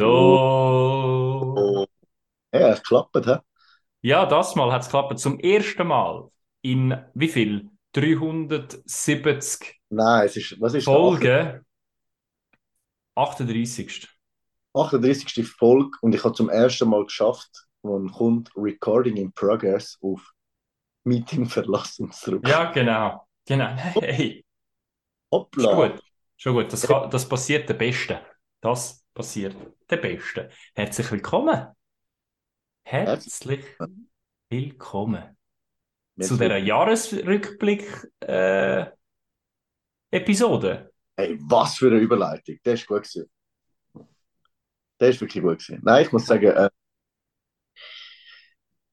So. Ja, es klappt, hä? Ja, das Mal hat es geklappt. Zum ersten Mal in wie viel? 370 Nein, es ist, was ist Folgen. 38. 38. Folge und ich habe zum ersten Mal geschafft, man kommt Recording in Progress auf Meeting verlassen zurück. Ja, genau. Genau. Hey, Hoppla. schon gut. Schon gut. Das, kann, das passiert der Beste. Das passiert der Beste. Herzlich willkommen. Herzlich willkommen zu dieser Jahresrückblick-Episode. Hey, was für eine Überleitung. Der ist gut gewesen. Der ist wirklich gut gewesen. Nein, ich muss sagen, äh,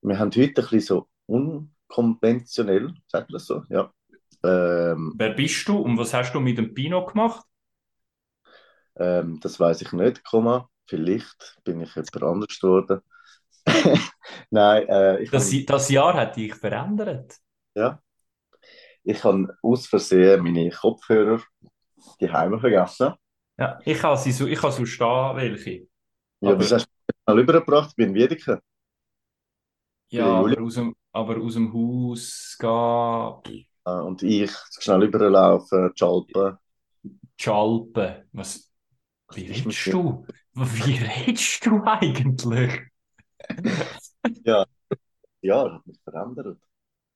wir haben heute ein bisschen so unkonventionell, sagt man das so, ja. Ähm, Wer bist du und was hast du mit dem Pino gemacht? Ähm, das weiß ich nicht, Komma. Vielleicht bin ich jemand anders geworden. Nein, äh, ich Das, habe das Jahr hat dich verändert. ja, ich habe aus Versehen meine Kopfhörer die Heime vergessen. Ja, ich habe sie so, ich habe so stehen, welche. Ja, Aber- das hast du mal übergebracht, ich bin in Wiedeke. Ja, aber aus dem, aber aus dem Haus gehen, Äh, Und ich schnell überlaufen, die Alpen. die Alpen. Was, wie redest du? Wie redest du eigentlich? Ja, das hat mich verändert.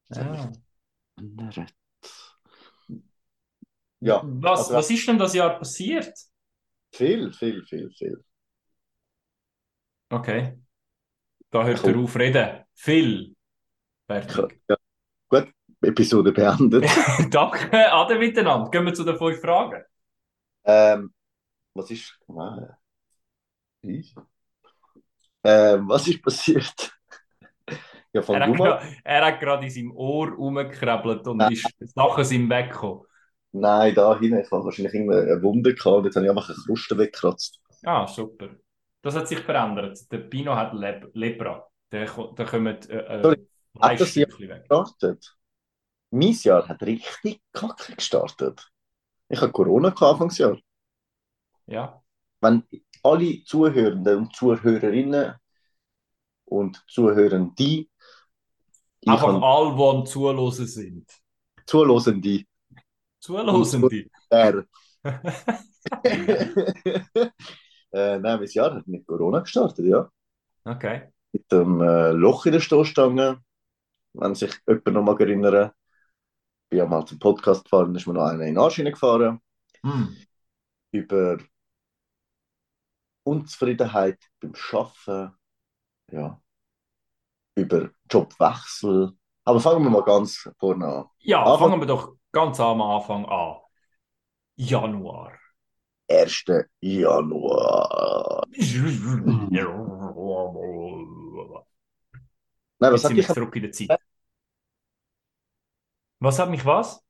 Ja. Verändert. Ja, Was, also- was ist denn das Jahr passiert? viel, viel, viel, viel. Okay. Da hört Cool. er auf reden. Viel. Fertig. Ja. Gut, Episode beendet. Danke, Ade miteinander. Gehen wir zu den fünf Fragen. ähm, was ist. Nein. Ich? Ähm, was ist passiert? ja, Er hat, er hat gerade in seinem Ohr rumgekrabbelt und ist Sachen sind weggekommen. Nein, da hinten. Ich habe wahrscheinlich irgendeine Wunde gehabt und jetzt habe ich einfach eine Kruste weggekratzt. Ah, super. Das hat sich verändert. Der Pino hat Leb Lepra. Da ko- da kommen äh, äh, Fleischstückchen weg. Gestartet. Mein Jahr hat richtig kacke gestartet. Ich hatte Corona Anfangsjahr. Ja. wenn alle Zuhörenden und Zuhörerinnen und Zuhörende, ich Einfach alle, die Zuhören sind. Zuhörende, Zuhörende. der, äh, nein, mein Jahr hat mit Corona gestartet, ja. Okay. Mit dem äh, Loch in der Stoßstange, wenn sich jemand noch mal erinnern. Ich bin ja mal zum Podcast gefahren, ist mir noch einer in den Arsch gefahren. Hm. Über Unzufriedenheit beim Arbeiten, ja. Über Jobwechsel. Aber fangen wir mal ganz vorne an. Ja, Aber- fangen wir doch ganz am Anfang an. Januar. 1. Januar. Nein, was Jetzt hat am zurück in der Zeit. Was hat mich was?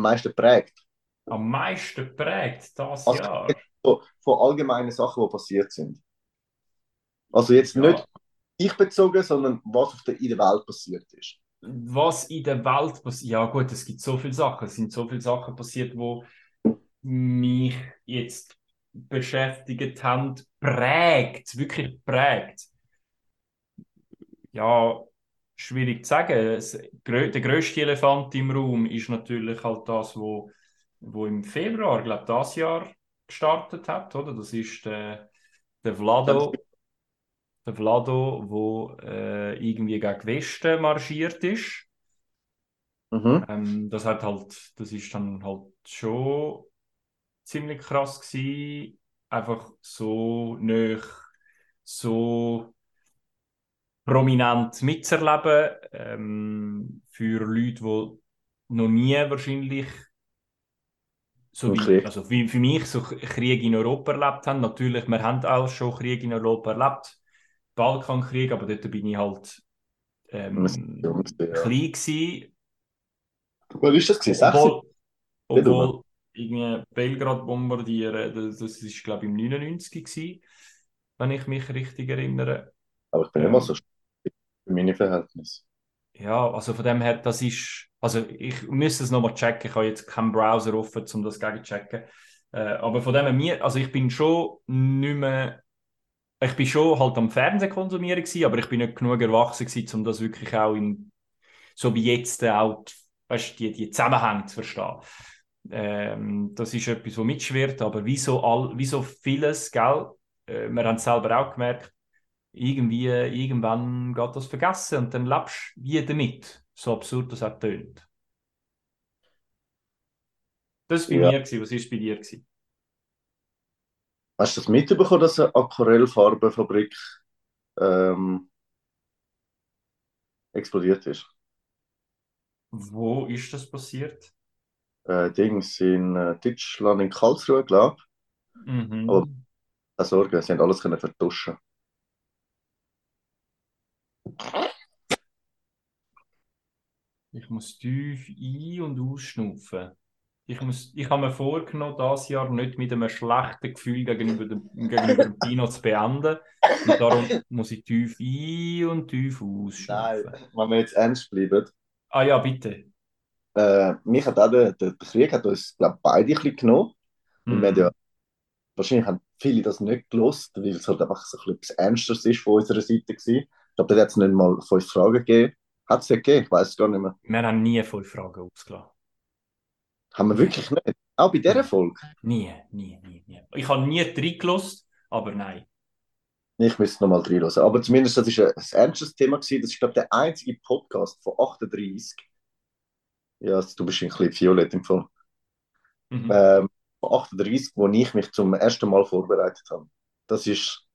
meisten geprägt? Am meisten geprägt das Also- Jahr? Von, allgemeinen Sachen, die passiert sind. Also jetzt Ja. nicht ich bezogen, sondern was auf der, in der Welt passiert ist. was in der Welt passiert. Ja, gut, es gibt so viele Sachen. Es sind so viele Sachen passiert, wo mich jetzt beschäftigt haben, prägt, wirklich prägt. Ja, schwierig zu sagen. Der größte Elefant im Raum ist natürlich halt das, wo, wo im Februar, glaube ich, das Jahr gestartet hat, oder? Das ist der, der Vlado. Der Vlado, wo äh, irgendwie gegen Westen marschiert ist. Mhm. Ähm, das hat halt, das ist dann halt schon ziemlich krass gewesen, einfach so nöch, so prominent mitzuerleben, ähm, für Leute, die noch nie wahrscheinlich so wie, also wie für mich so Krieg in Europa erlebt haben. Natürlich, wir haben auch schon Krieg in Europa erlebt, Balkankrieg, aber dort bin ich halt ähm, ja. klein gewesen, Wann ist das gewesen? 60? obwohl, obwohl irgendwie Belgrad bombardieren, das, das ist glaube ich im 99 gewesen, wenn ich mich richtig erinnere. Aber ich bin Ähm, immer so für meine Verhältnisse. Ja, also von dem her, das ist, also ich müsste es nochmal checken, ich habe jetzt keinen Browser offen, um das gegen checken. Äh, aber von dem her, also ich bin schon nicht mehr ich bin schon halt am Fernsehen konsumieren gewesen, aber ich bin nicht genug erwachsen gewesen, um das wirklich auch in, so wie jetzt auch, weißt, die, die Zusammenhänge zu verstehen. Ähm, das ist etwas, was mitschwirrt, aber wie so, all, wie so vieles, gell, äh, wir haben es selber auch gemerkt, irgendwie, irgendwann geht das vergessen und dann lebst du wie damit, so absurd das auch tönt. Das war bei Ja. mir, gewesen. was war bei dir? Gewesen? Hast du das mitbekommen, dass eine Aquarellfarbenfabrik ähm, explodiert ist? Wo ist das passiert? Äh, Dings in äh, Deutschland, in Karlsruhe, glaube ich. Mhm. Aber- Keine Sorge, sie haben alles können vertuschen. Ich muss tief ein- und ausschnaufen. Ich, muss, ich habe mir vorgenommen, das Jahr nicht mit einem schlechten Gefühl gegenüber dem, gegenüber dem Pino zu beenden. Und darum muss ich tief ein- und tief ausschnaufen. wenn wir jetzt ernst bleiben, Ah ja, bitte. äh, mich hat auch der, der Krieg hat uns, glaube beide ein bisschen genommen. Und wir haben ja, wahrscheinlich haben viele das nicht gelost, weil es halt einfach so ein bisschen etwas Ernstes ist von unserer Seite gewesen. Ich glaube, da hat es nicht mal fünf Fragen gegeben. Hat es ja gegeben, ich weiß es gar nicht mehr. Wir haben nie fünf Fragen ausgelassen. Haben wir wirklich nicht. Auch bei dieser Folge. Nie, nie, nie, nie. Ich habe nie reingelost, aber nein. Ich müsste noch mal reinhören. Aber zumindest, das ist ein, ein ernstes Thema gewesen. Das ist, glaube ich, der einzige Podcast von 38. Ja, du bist ein bisschen violett im Fall. Mhm. Ähm, von 38, wo ich mich zum ersten Mal vorbereitet habe. Das ist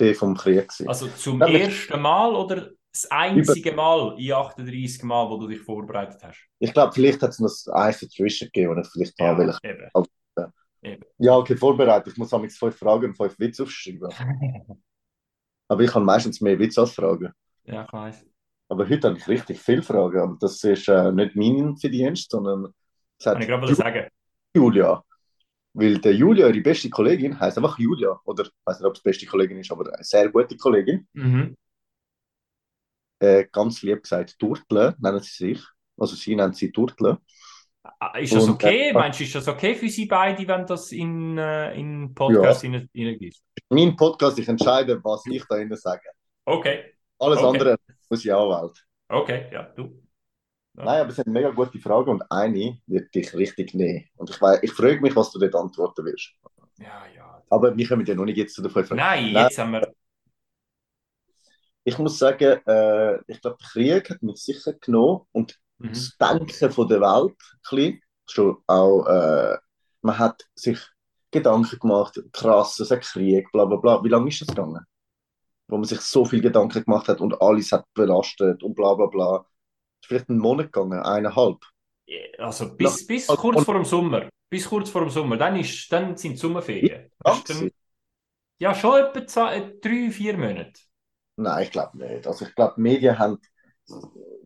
der vom Krieg. gewesen. Also zum Ja, aber- ersten Mal oder das einzige Mal in 38 Mal, wo du dich vorbereitet hast? Ich glaube, vielleicht hat es noch das eins dazwischen gegeben, ich vielleicht mal will. eben. Ja, okay, vorbereitet. Ich muss amigs fünf Fragen und fünf Witze aufschreiben. Aber ich habe meistens mehr Witze als Fragen. Ja, ich weiß. Aber heute habe ich richtig viele Fragen. Aber das ist äh, nicht mein Verdienst, sondern es hat Kann ich gerade mal sagen. Julia. Weil der Julia, ihre beste Kollegin, heißt einfach Julia. Oder ich weiß nicht, ob es beste Kollegin ist, aber eine sehr gute Kollegin. Mhm. Äh, ganz lieb gesagt, Turtle nennen sie sich. Also sie nennt sie Turtle. Ah, Ist das Und, okay? äh, Meinst du, ist das okay für Sie beide, wenn das in, äh, in Podcast ja. hineingeht? Mein Podcast, ich entscheide, was ich da sage. Okay, Alles Okay. andere muss ich anwählen. okay, ja, du. Ja. Nein, aber es sind mega gute Fragen und eine wird dich richtig nehmen. Und ich, ich frage mich, was du dort antworten wirst. Ja, ja. Aber wir kommen ja noch nicht jetzt zu den fünf Fragen. Nein, Nein. jetzt haben wir. Ich muss sagen, äh, ich glaube, der Krieg hat mich sicher genommen und Mhm. das Denken von der Welt ein bisschen, schon auch, äh, man hat sich Gedanken gemacht, krass, es ist ein Krieg, bla bla bla. Wie lange ist das gegangen? Wo man sich so viel Gedanken gemacht hat und alles hat belastet und bla bla bla. Ist vielleicht einen Monat gegangen, eineinhalb. Also bis, bis kurz vor dem Sommer. Bis kurz vor dem Sommer. Dann, ist, dann sind die Sommerferien. Dann, ja, schon etwa zwei, äh, drei, vier Monate. Nein, ich glaube nicht. Also ich glaube, die Medien haben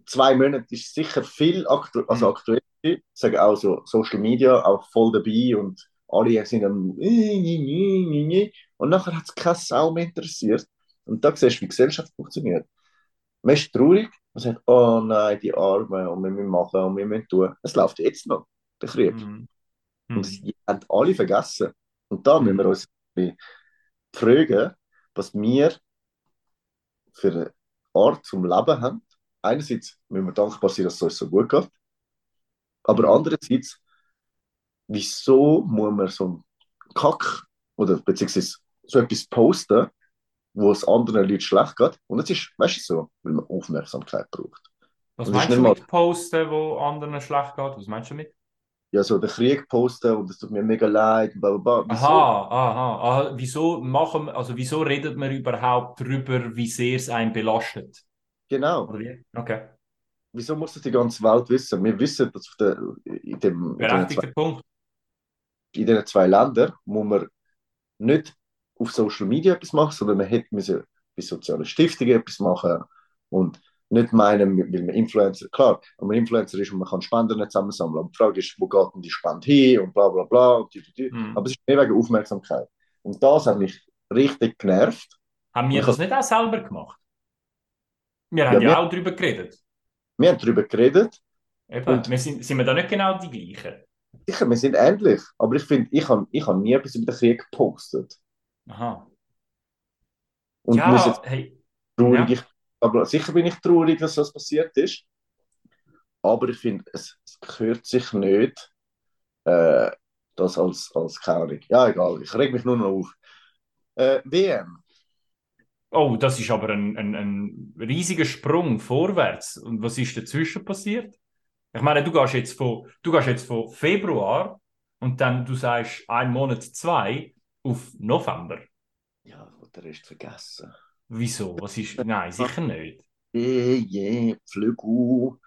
zwei Monate ist sicher viel aktu also Mhm. aktuell. Ich sage auch so Social Media auch voll dabei und alle sind am und nachher hat es keine Sau mehr interessiert. Und da siehst du, wie Gesellschaft funktioniert. Man ist traurig, man sagt, oh nein, die Armen und wir müssen machen und wir müssen tun. Es läuft jetzt noch, der Krieg. Mhm. Und Mhm. die haben alle vergessen. Und da müssen wir uns ein bisschen fragen, was wir für eine Art zum Leben haben. Einerseits müssen wir dankbar sein, dass es uns so gut geht. Aber andererseits, wieso muss man so einen Kack oder beziehungsweise so etwas posten, wo es anderen Leuten schlecht geht? Und es ist, weißt du, so, weil man Aufmerksamkeit braucht. Was Das meinst du nicht mal- mit Posten, wo anderen schlecht geht? Was meinst du damit? Ja, so den Krieg posten und es tut mir mega leid, bla bla bla. Wieso? Aha, aha, aha. Wieso machen, also wieso redet man überhaupt darüber, wie sehr es einen belastet? Genau. Okay. Wieso muss das die ganze Welt wissen? Wir wissen, dass auf der, in, dem, Berechtigter Punkt. in den zwei Ländern muss man nicht auf Social Media etwas machen, sondern man hätte müssen bei sozialen Stiftungen etwas machen und nicht meinen, weil man Influencer, klar, wenn man Influencer ist und man kann Spenden nicht zusammensammeln, aber die Frage ist, wo geht denn die Spende hin und bla bla bla und die, die, die. Mhm. Aber es ist mehr wegen Aufmerksamkeit. Und das hat mich richtig genervt. Haben wir das nicht auch selber gemacht? Wir haben Ja, ja, wir- auch darüber geredet. Wir haben darüber geredet, Eben, Und- wir sind, sind wir da nicht genau die gleichen? sicher, wir sind ähnlich, aber ich finde, ich habe ich hab nie etwas über den Krieg gepostet. Aha. Und ja, muss jetzt hey, traurig, ja. ich, aber sicher bin ich traurig, dass das passiert ist. Aber ich finde, es, es gehört sich nicht, äh, das als, als keine. Ja, egal, ich reg mich nur noch auf. Äh, WM. Oh, das ist aber ein, ein, ein riesiger Sprung vorwärts. Und was ist dazwischen passiert? Ich meine, du gehst jetzt von, du gehst jetzt von Februar und dann du sagst ein Monat, zwei auf November. Ja, ich wollte den Rest vergessen. Wieso? Was ist? Nein, sicher nicht. Je, je, Flügel.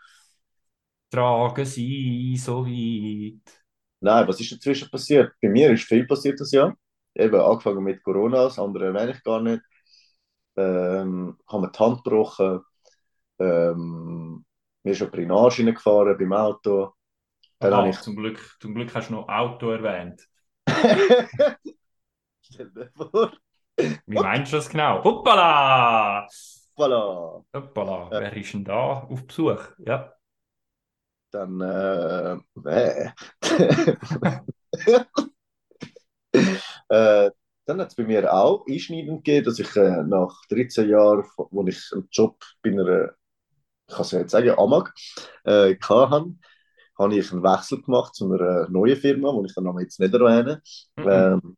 Tragen sie so weit. Nein, was ist dazwischen passiert? Bei mir ist viel passiert das Jahr. Eben angefangen mit Corona, das andere erwähne ich gar nicht. Ähm, haben mir die Hand gebrochen. Ähm, mir ist eine Drainage reingefahren beim Auto. Dann habe ich. zum, Glück, zum Glück hast du noch Auto erwähnt. Stell dir vor. Wie meinst du das genau? Hoppala! Voilà. Hoppala, Ja. wer ist denn da auf Besuch? Ja. Dann, äh, wer? äh, dann hat es bei mir auch einschneidend gegeben, dass ich äh, nach 13 Jahren, wo ich einen Job bei einer, ich kann es ja jetzt sagen, Amag, äh, hatte, habe ich einen Wechsel gemacht zu einer neuen Firma, die ich den Namen jetzt nicht erwähne. Mhm. Ähm,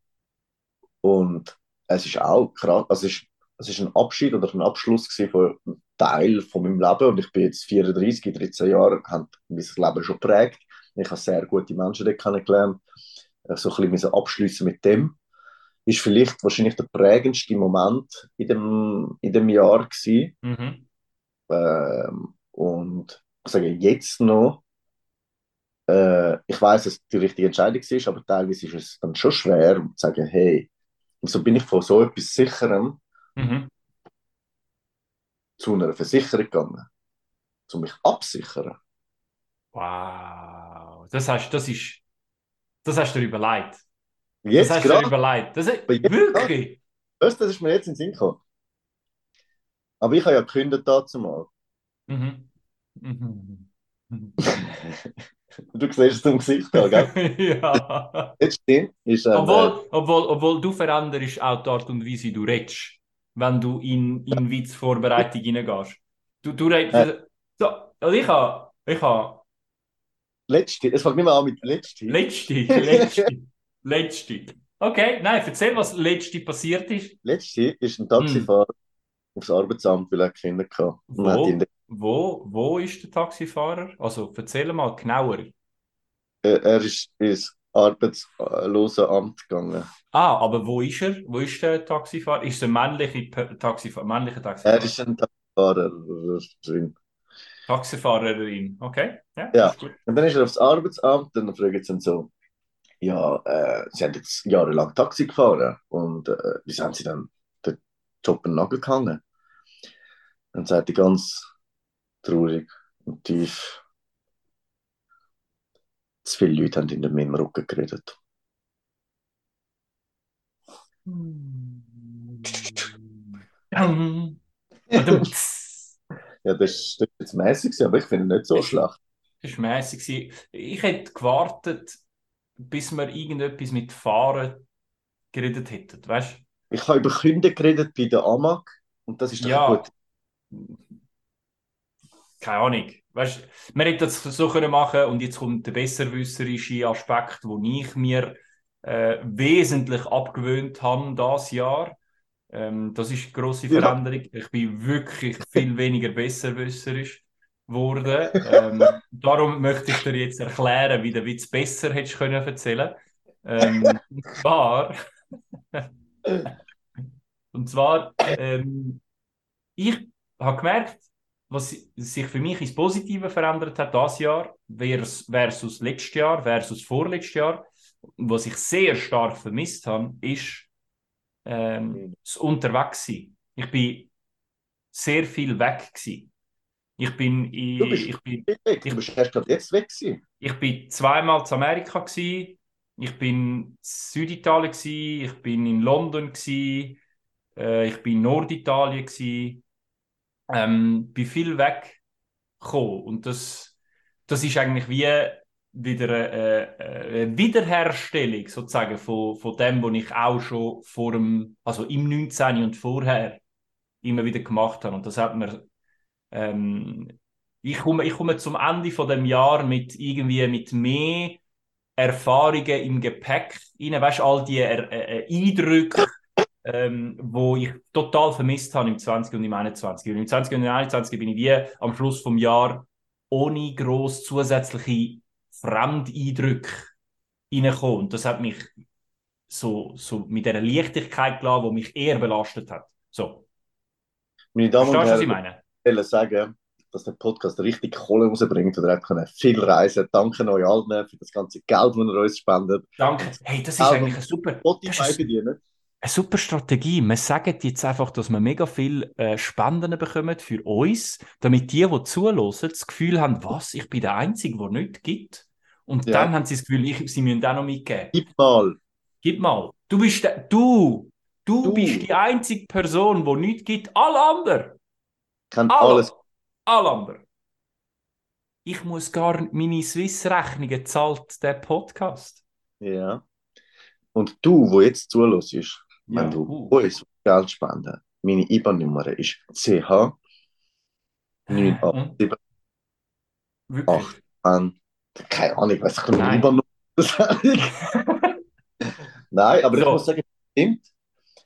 und es ist auch krass, also es ist, es ist ein Abschied oder ein Abschluss von einem Teil von meinem Leben und ich bin jetzt 34, in 13 Jahren, habe mein Leben schon geprägt. Ich habe sehr gute Menschen dort kennengelernt. Äh, So ein bisschen abschließen mit dem. Ist vielleicht wahrscheinlich der prägendste Moment in dem, in dem Jahr gewesen. Mhm. Ähm, und ich sage jetzt noch, äh, ich weiß, dass es die richtige Entscheidung ist, aber teilweise ist es dann schon schwer, um zu sagen, hey, wieso bin ich von so etwas Sicherem Mhm. zu einer Versicherung gegangen, um mich absichern. Wow. Das hast, das ist, das hast du dir überlegt. Jetzt das hast du dir überlegt. Das ist, wirklich? das, das ist mir jetzt in den Sinn gekommen. Aber ich habe ja gekündigt dazu mal. Mhm. Mhm. Du siehst es zum Gesicht an, gell? ja. Jetzt stimmt, ist ein, äh, Obwohl, obwohl, obwohl du veränderst auch die Art und Weise, wie du redest, wenn du in, in Witzvorbereitung reingehst. Du, du redest. So, also ich habe ich ha letzte, es fängt nicht mehr an mit letzte. letzte, letzte, letzte. Okay, nein, erzähl, was letzte passiert ist. Letzte ist ein Taxifahrer aufs Arbeitsamt, weil er Kinder hatte. Und hat ihn, Wo, wo, ist der Taxifahrer? Also erzähl mal genauer. äh, er ist ins Arbeitslosenamt gegangen. Ah, aber wo ist er? Wo ist der Taxifahrer? Ist er männliche Taxifahrer? Männlicher Taxifahrer? Er ist ein Taxifahrer drin. Taxifahrerin. Okay, ja, Ja. Und dann ist er aufs Arbeitsamt und dann fragen sie ihn so, ja, äh, Sie haben jetzt jahrelang Taxi gefahren und äh, wieso haben Sie dann den Job an den Nagel gehangen? Dann sagt er ganz traurig und tief, zu viele Leute haben in meinem Rücken geredet. Ja, das ist jetzt mäßig, aber ich finde ihn nicht so schlecht. Das war gewesen. Ich hätte gewartet, bis wir irgendetwas mit Fahren geredet hätten. Weißt Ich habe über Kinder geredet bei der AMAG und das ist Ja. gut. Keine Ahnung. Weißt, man hätte das so können machen und jetzt kommt der besserwisserische Aspekt, wo ich mir äh, wesentlich abgewöhnt habe das Jahr. Ähm, das ist eine grosse Ja. Veränderung. Ich bin wirklich viel weniger besserwisserisch geworden. Ähm, darum möchte ich dir jetzt erklären, wie der Witz besser hättest können erzählen. Ähm, und zwar, und zwar, ähm, ich habe gemerkt, was sich für mich ins Positive verändert hat, das Jahr vers- versus letztes Jahr, versus vorletztes Jahr. Was ich sehr stark vermisst habe, ist ähm, Mhm. das Unterwegssein. Ich bin sehr viel weg gewesen. Ich bin, in, Du bist ich bin, weg. Du bist erst gerade jetzt weg gewesen. ich bin zweimal zu Amerika gewesen. Ich bin in Süditalien gewesen. Ich bin in London gewesen. Äh, ich bin in Norditalien gewesen. Ähm, bin viel weggekommen und das, das ist eigentlich wie wieder eine, eine Wiederherstellung sozusagen von, von dem, was ich auch schon vor dem, also im 19. und vorher immer wieder gemacht habe. Und das hat mir ähm, ich komme, ich komme zum Ende von dem Jahr mit irgendwie mit mehr Erfahrungen im Gepäck rein, weißt all die äh, äh, Eindrücke, ähm, wo ich total vermisst habe im 20 und im 21. Und im 20 und im 21 bin ich wie am Schluss vom Jahr ohne groß zusätzliche Fremdeindrücke reingekommen. Und das hat mich so, so mit einer Leichtigkeit gelassen, die mich eher belastet hat. So. Meine Damen Verstehst was und ich Herren, meine? ich will sagen, dass der Podcast richtig Kohle rausbringt und hat können viel reisen. Danke euch allen für das ganze Geld, das ihr uns spendet. Danke. Hey, das ist eigentlich ein super, Spotify bedienen. Eine super Strategie. Wir sagen jetzt einfach, dass wir mega viel äh, Spenden bekommen für uns, damit die, die zuhören, das Gefühl haben, was, ich bin der Einzige, der nichts gibt. Und Ja. dann haben sie das Gefühl, ich, sie müssen auch noch mitgeben. Gib mal. Gib mal. Du bist der, du, du, Du. bist die einzige Person, die nichts gibt. Alle anderen. Kann Alle. alles. Alle anderen. Ich muss gar meine Swiss-Rechnungen zahlt der Podcast. Ja. Und du, wo jetzt Ja, wenn du uh. uns Geld spenden, meine IBAN-Nummer ist CH 987 Und? Wirklich? an. Keine Ahnung, weiß ich Nein. IBAN-Nummer. Nein, aber ich So. muss sagen, stimmt.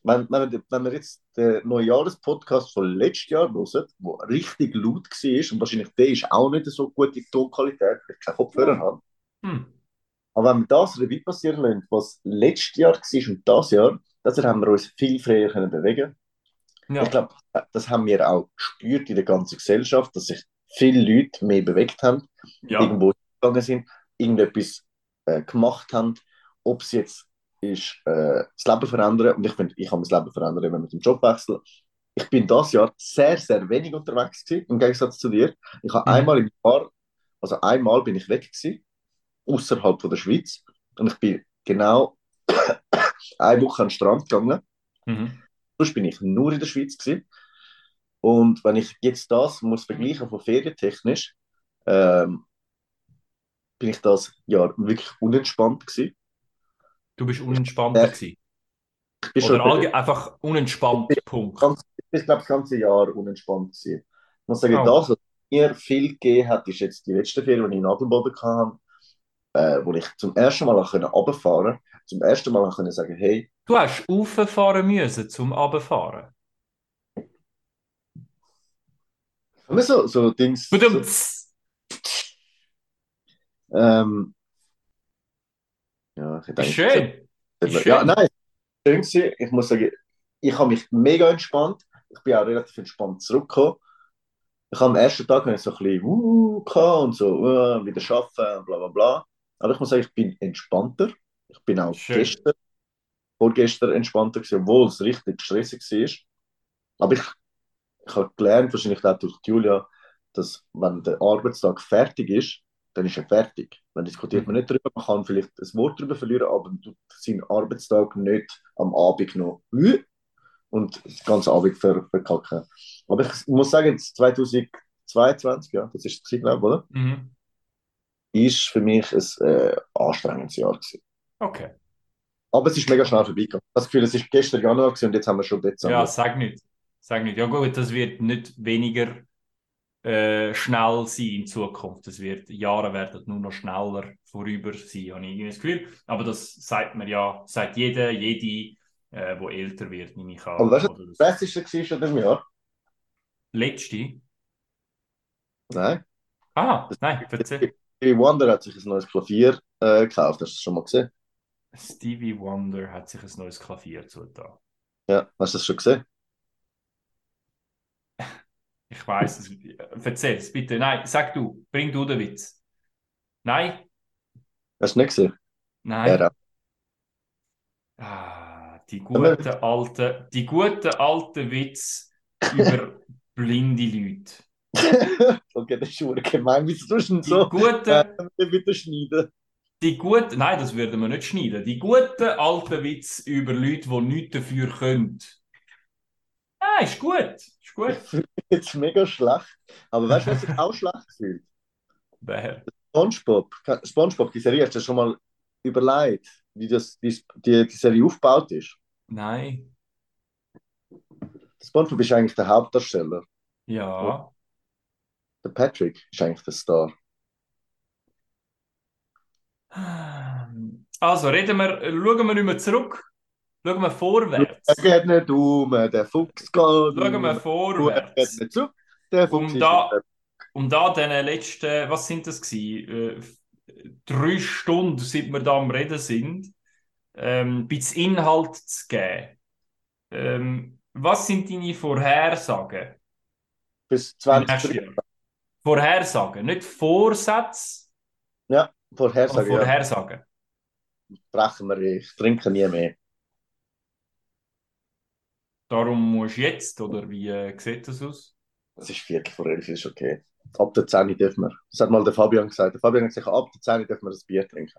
Wenn, wenn, wir, wenn wir jetzt den Neujahrespodcast von letztes Jahr hören, der richtig laut war, und wahrscheinlich der ist auch nicht so gut in Tonqualität, weil ich keine Kopfhörer habe. Hm. Aber wenn wir das Revue passieren lassen, was letztes Jahr war und das Jahr, das Jahr haben wir uns viel freier können bewegen. Ja. Ich glaube, das haben wir auch gespürt in der ganzen Gesellschaft, dass sich viele Leute mehr bewegt haben, ja. irgendwo gegangen sind, irgendetwas äh, gemacht haben, ob es jetzt ist, äh, das Leben verändern. Und ich finde, ich habe mein Leben verändert, wenn mit dem Job wechseln. Ich bin das Jahr sehr, sehr wenig unterwegs gewesen, im Gegensatz zu dir. Ich habe Mhm. einmal im Jahr, also einmal bin ich weg gewesen, außerhalb von der Schweiz. Und ich bin genau eine Woche an den Strand gegangen. Mhm. Sonst bin ich nur in der Schweiz gewesen. Und wenn ich jetzt das muss vergleichen von ferientechnisch, ähm, bin ich das Jahr wirklich unentspannt gewesen. Du bist unentspannter Äh, gewesen. Ich bin Oder schon einfach unentspannt, Punkt. ganz, ich bin, glaube das ganze Jahr unentspannt gewesen. Ich muss sagen, Oh. das, was mir viel gegeben hat, ist jetzt die letzte Ferien, die ich in Adelboden hatte, äh, wo ich zum ersten Mal runterfahren konnte, zum ersten Mal können sagen, hey, Du hast rauffahren müssen zum Runterfahren. haben wir so, so Dings, so, Badumts. ähm, ja, ich hätte Ist eigentlich schön. Ja, schön. nein, schön. Ich muss sagen, ich habe mich mega entspannt. Ich bin auch relativ entspannt zurückgekommen. Ich habe am ersten Tag ich so ein bisschen uh, und so uh, wieder arbeiten und bla bla bla. Aber ich muss sagen, ich bin entspannter. Ich bin auch Schön. gestern, vorgestern entspannter gewesen, obwohl es richtig stressig war. Aber ich, ich habe gelernt, wahrscheinlich auch durch Julia, dass wenn der Arbeitstag fertig ist, dann ist er fertig. Dann diskutiert man nicht darüber, man kann vielleicht ein Wort darüber verlieren, aber man tut seinen Arbeitstag nicht am Abend noch und den ganzen Abend ver verkacken. Aber ich muss sagen, jetzt 2022, ja, das ist es, glaube ich, oder? Mhm. Ist für mich ein äh, anstrengendes Jahr gewesen. Okay. Aber es ist mega schnell vorbeigegangen. Das Gefühl, es ist gestern Januar gewesen und jetzt haben wir schon Dezember. Ja, sag nicht. Sag nicht. Ja gut, das wird nicht weniger äh, schnell sein in Zukunft. Das wird, Jahre werden nur noch schneller vorüber sein, habe ich irgendwie das Gefühl. Aber das sagt man ja, sagt jeder, jede, äh, wo älter wird, nehme ich an. Aber weißt du, das Das Beste war schon diesem Jahr? letzte. Nein. Ah, nein, erzähl. Stevie Wonder hat sich ein neues Klavier äh, gekauft. Hast du das schon mal gesehen? Stevie Wonder hat sich ein neues Klavier zugetan. Ja, hast du das schon gesehen? Ich weiß es. Erzähl es bitte. Nein, sag du. Bring du den Witz. Nein? Hast du nicht gesehen? Nein. Ja, Ah, die guten alten, die guten alten Witz über blinde Leute. okay, das ist schon gemein. Wieso tust du denn Die so? guten, Äh, bitte schneiden. Die guten, nein, das würden wir nicht schneiden. Die guten alten Witz über Leute, die nichts dafür können. Ah, ist gut, ist Ich gut. fühle jetzt mega schlecht. Aber weißt du, was sich auch schlecht fühlt? Wer? SpongeBob. SpongeBob, die Serie, hast du schon mal überlegt, wie das, die, die, die Serie aufgebaut ist? Nein. SpongeBob ist eigentlich der Hauptdarsteller. Ja. Der Patrick ist eigentlich der Star. Also reden wir, schauen wir nicht mehr zurück. Schauen wir vorwärts. Er geht nicht um, der Fuchs geht Schauen wir. Er geht vorwärts. nicht zurück, der Fuchs Um da, um da den letzten, was sind das gewesen? Äh, drei Stunden, seit wir da am Reden sind, ähm, ein bisschen Inhalt zu geben. Ähm, was sind deine Vorhersagen bis für nächstes 20 Jahr? Vorhersagen, nicht Vorsätze, Ja, aber Vorhersage, ja. Vorhersagen. Brechen wir, ich trinke nie mehr. Darum musst du jetzt, oder wie äh, sieht das aus? Es ist Viertel vor elf, ist okay. Ab der 10 dürfen wir. Das hat mal der Fabian gesagt. Der Fabian hat gesagt, ab der 10 dürfen wir ein Bier trinken.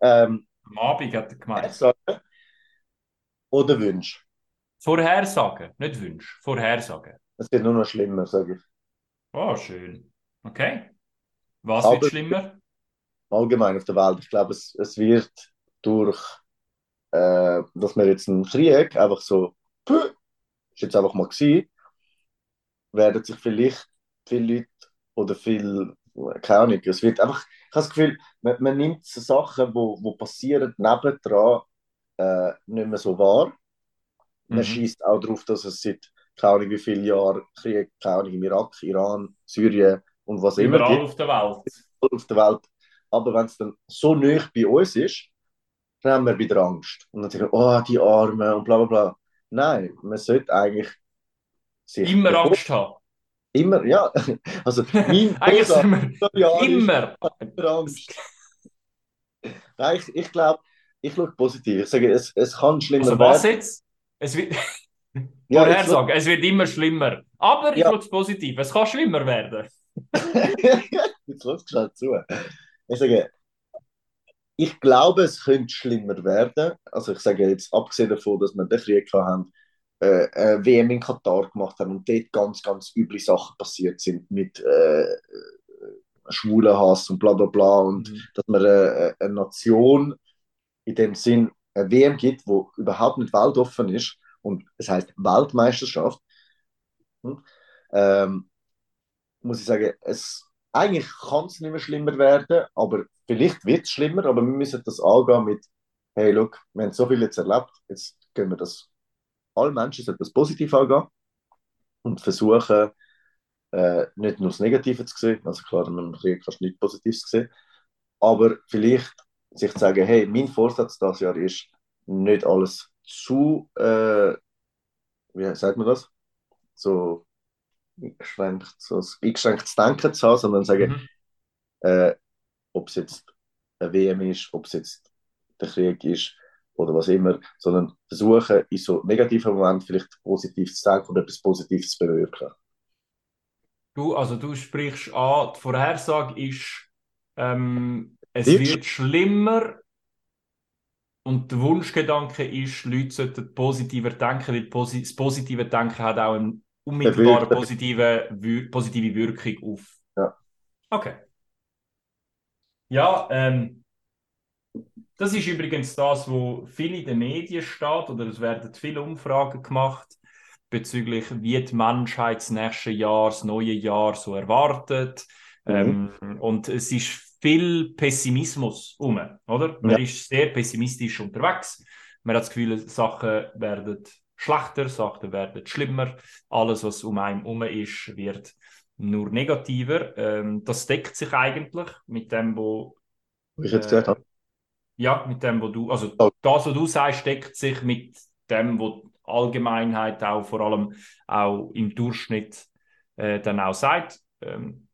Ähm, Am Abend hat er gemeint. Vorhersagen oder Wunsch? Vorhersagen, nicht Wunsch, Vorhersagen. Es wird nur noch schlimmer, sage ich. Oh, schön. Okay. Was Aber- wird schlimmer? Allgemein auf der Welt. Ich glaube, es, es wird durch, äh, dass wir jetzt einen Krieg einfach so, puh, ist jetzt einfach mal gewesen, werden sich vielleicht viele Leute oder viel, keine Ahnung, es wird einfach, ich habe das Gefühl, man, man nimmt so Sachen, wo, wo passieren, nebendran äh, nicht mehr so wahr. Man Mhm. schießt auch darauf, dass es seit keine Ahnung wie vielen Jahren Krieg, keine Ahnung, im Irak, Iran, Syrien und was immer Überall auf der Welt. auf der Welt. Aber wenn es dann so nah bei uns ist, dann haben wir wieder Angst. Und dann sagen wir, oh, die Armen und bla bla bla. Nein, man sollte eigentlich Immer bevor- Angst haben. Immer, ja. Also mein Eigentlich sind wir immer. immer Angst. Nein, ich, ich glaube, ich schaue positiv. Ich sage, es, es kann schlimmer Also was werden. jetzt? Es wird, Ja, ich Vorhersagen, es wird immer schlimmer. Aber ich Ja. schaue es positiv. Es kann schlimmer werden. Jetzt lass schnell zu. Ich sage, ich glaube, es könnte schlimmer werden. Also ich sage jetzt, abgesehen davon, dass wir den Krieg haben, äh, äh, WM in Katar gemacht haben und dort ganz, ganz üble Sachen passiert sind mit äh, äh, Schwulenhass und bla bla bla und Mhm. dass man äh, eine Nation in dem Sinn eine WM gibt, wo überhaupt nicht weltoffen ist und es heißt Weltmeisterschaft, hm, ähm, muss ich sagen, es, eigentlich kann es nicht mehr schlimmer werden, aber vielleicht wird es schlimmer, aber wir müssen das angehen mit, hey, look, wir haben so viel jetzt erlebt, jetzt können wir das, alle Menschen sollten das positiv angehen und versuchen, äh, nicht nur das Negative zu sehen, also klar, dem Krieg kannst nicht Positives sehen, aber vielleicht sich zu sagen, hey, mein Vorsatz dieses Jahr ist, nicht alles zu, äh, wie sagt man das? So eingeschränkt, so ein eingeschränktes Denken zu haben, sondern sagen, Mhm. äh, ob es jetzt eine WM ist, ob es jetzt der Krieg ist oder was immer, sondern versuchen, in so negativen Momenten vielleicht positiv zu denken oder etwas Positives zu bewirken. Du, also du sprichst an, die Vorhersage ist, ähm, es Wird wird schlimmer und der Wunschgedanke ist, Leute sollten positiver denken, weil das positive Denken hat auch eine unmittelbare Bewirkt. positive, wür positive Wirkung auf. Ja. Okay. Ja, ähm, das ist übrigens das, wo viel in den Medien steht, oder es werden viele Umfragen gemacht bezüglich, wie die Menschheit das nächste Jahr, das neue Jahr so erwartet. Mhm. Ähm, und es ist viel Pessimismus um, oder? Man Ja. ist sehr pessimistisch unterwegs. Man hat das Gefühl, Sachen werden schlechter, Sachen werden schlimmer. Alles, was um einen herum ist, wird nur negativer. Ähm, das deckt sich eigentlich mit dem, wo Wie ich jetzt Äh, gesagt habe. ja, mit dem, wo du, also Oh. das, was du sagst, deckt sich mit dem, wo die Allgemeinheit auch vor allem auch im Durchschnitt äh, dann auch sagt. Ähm,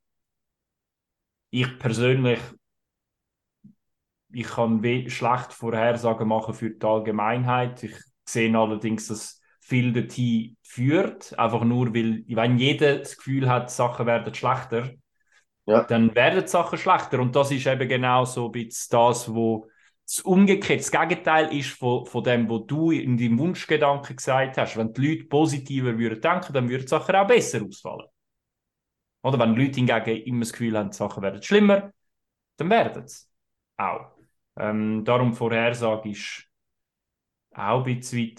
ich persönlich, ich kann schlecht Vorhersagen machen für die Allgemeinheit. Ich sehe allerdings, dass viel dorthin führt, einfach nur, weil, wenn jeder das Gefühl hat, Sachen werden schlechter, Ja. dann werden die Sachen schlechter. Und das ist eben genau so ein bisschen das, wo das umgekehrt, das Gegenteil ist von, von dem, was du in deinem Wunschgedanken gesagt hast. Wenn die Leute positiver würden denken, dann würden die Sachen auch besser ausfallen. Oder wenn die Leute hingegen immer das Gefühl haben, die Sachen werden schlimmer, dann werden sie auch. Ähm, darum Vorhersage ist auch ein bisschen.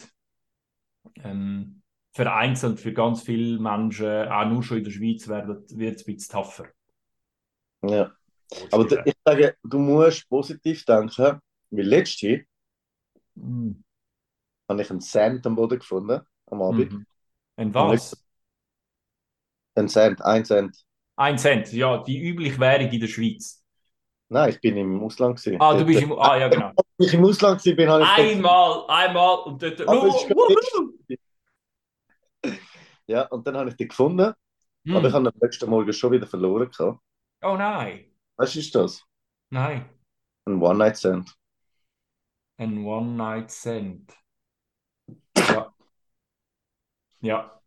Ähm, vereinzelt für ganz viele Menschen, auch nur schon in der Schweiz, wird es ein bisschen tougher. Ja. Aber d- ich sage, du musst positiv denken, weil letztes Jahr Mhm. habe ich einen Cent am Boden gefunden, am Abend. Mhm. Ein was? Ein Cent, ein Cent. Ein Cent, ja, die übliche Währung in der Schweiz. Nein, ich bin im Ausland gewesen. Ah, du bist im. Ah, ja, genau. Als ich im Ausland war, bin, habe ich Einmal, einmal und dort. Wuhu! Ja, und dann habe ich die gefunden, Hm. aber ich habe am nächsten Morgen schon wieder verloren. Gehabt. Oh nein, Was ist das? nein. Ein One-Night-Stand. Ein One-Night-Stand. Ja. Ja.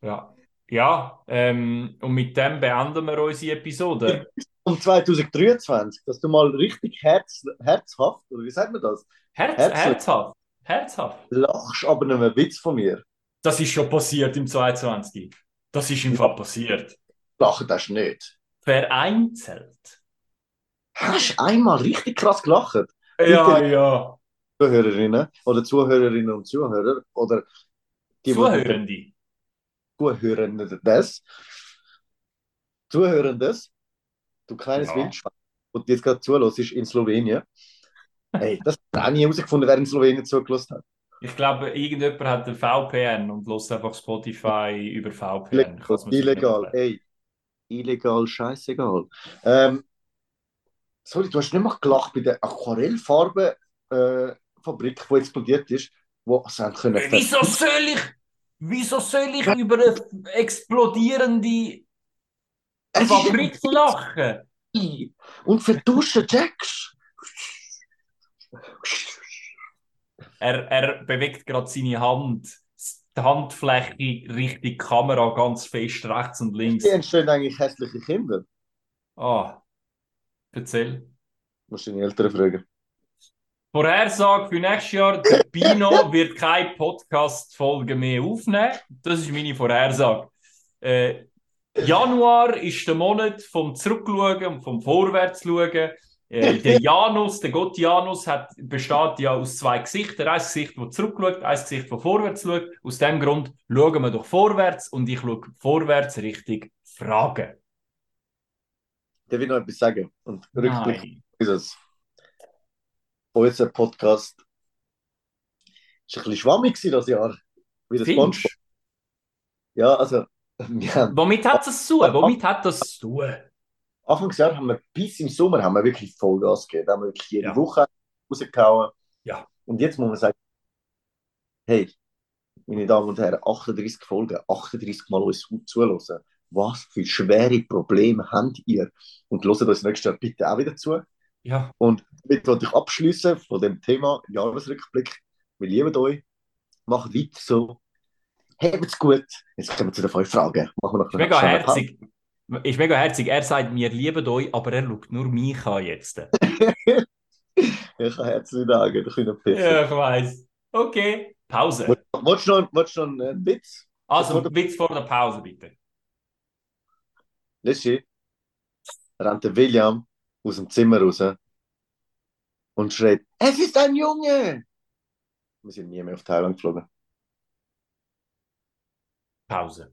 Ja. Ja, ähm, und mit dem beenden wir unsere Episode. Um 2023, dass du mal richtig herz, herzhaft, oder wie sagt man das, Herz, herzhaft. Herzhaft. lachst aber nicht mehr Witz von mir. Das ist schon passiert im 22. Das ist im Fall passiert. Lachen das nicht. Vereinzelt. Hast du einmal richtig krass gelacht? Ja, ja. Zuhörerinnen oder Zuhörerinnen und Zuhörer oder die, die Zuhörende. Zuhörende das. Zuhörendes, du kleines Ja. Wildschwein, und jetzt gerade zulässt, ist in Slowenien. Hey, das hat auch nie herausgefunden, wer in Slowenien zugelassen hat. Ich glaube, irgendjemand hat ein VPN und lässt einfach Spotify über VPN. Illegal, ey. Illegal, scheißegal. Ähm, sorry, du hast nicht mal gelacht bei der Aquarellfarbenfabrik, äh, die explodiert ist, wo sie können. Wieso soll ich, wieso soll ich über eine explodierende Es Fabrik lachen? Und verduschen Jacks. Er, er bewegt gerade seine Hand, die Handfläche Richtung die Kamera ganz fest rechts und links. Wie entstehen eigentlich hässliche Kinder? Ah, erzähl. Musst du deine Eltern fragen. Vorhersage für nächstes Jahr: der Pino wird keine Podcast-Folge mehr aufnehmen. Das ist meine Vorhersage. Äh, Januar ist der Monat vom Zurückschauen und vom Vorwärtsschauen. Äh, der Janus, der Gott Janus, hat, besteht ja aus zwei Gesichtern. Ein Gesicht, das zurückschaut, ein Gesicht, das vorwärts schaut. Aus dem Grund schauen wir doch vorwärts und ich schaue vorwärts Richtung Fragen. Der will noch etwas sagen. Und Rückblick Nein. ist es. Unser Podcast ist ein bisschen schwammig das Jahr. Wie das SpongeBob. Ja, also, haben, Womit hat das zu tun? Womit hat das zu tun? Anfangsjahr haben wir bis im Sommer haben wir wirklich Vollgas gegeben. Da haben wir wirklich jede Ja. Woche rausgehauen. Ja. Und jetzt muss man sagen, hey, meine Damen und Herren, 38 Folgen, 38 Mal uns zuhören. Was für schwere Probleme habt ihr? Und hört uns nächstes Jahr bitte auch wieder zu. Ja. Und damit wollte ich abschließen von dem Thema Jahresrückblick. Wir lieben euch. Macht weiter so. Habt's gut. Jetzt kommen wir zu den fünf Fragen. Machen wir noch mega herzig. Ist mega herzig. Er sagt, wir lieben euch, aber er schaut nur mich an jetzt. Ich kann herzlich sagen, ich bin ein Pfiff. Ja, ich weiß. Okay, Pause. Wolltest du noch, einen Witz? Also, Witz vor der Pause, bitte. Letztes rennt William aus dem Zimmer raus und schreit: Es ist ein Junge! Wir sind nie mehr auf Thailand geflogen. Pause.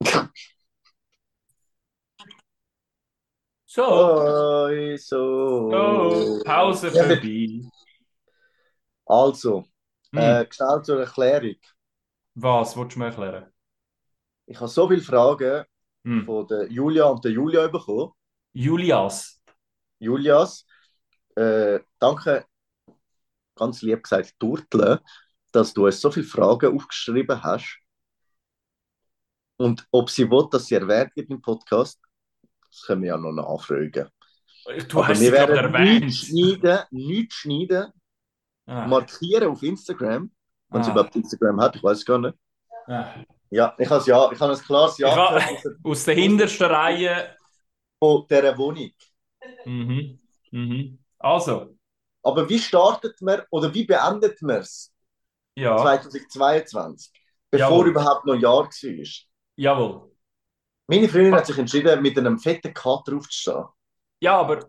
So, Oi, so. oh, Pause vorbei. Also, Hm, äh, schnell zur Erklärung. was willst du mir erklären? Ich habe so viele Fragen Hm. von der Julia und der Julia bekommen. Julias. Julias, äh, danke, ganz lieb gesagt, Turtle, dass du uns so viele Fragen aufgeschrieben hast. Und ob sie will, dass sie erwähnt wird im Podcast, das können wir ja noch nachfragen. Du Aber hast sie wir werden nichts schneiden, nichts schneiden, Ah, markieren auf Instagram, wenn sie Ah. überhaupt Instagram hat, ich weiß es gar nicht. ah. Ja, ich habe ja, ich habe ein klares Ja gehört Aus der hintersten Reihe. von dieser Wohnung. Mhm. Mhm. Also, Aber wie startet man oder wie beendet man es ja. 2022, bevor Jawohl. überhaupt noch ein Jahr war? Jawohl. Meine Freundin hat sich entschieden, mit einem fetten Kater aufzustehen. Ja, aber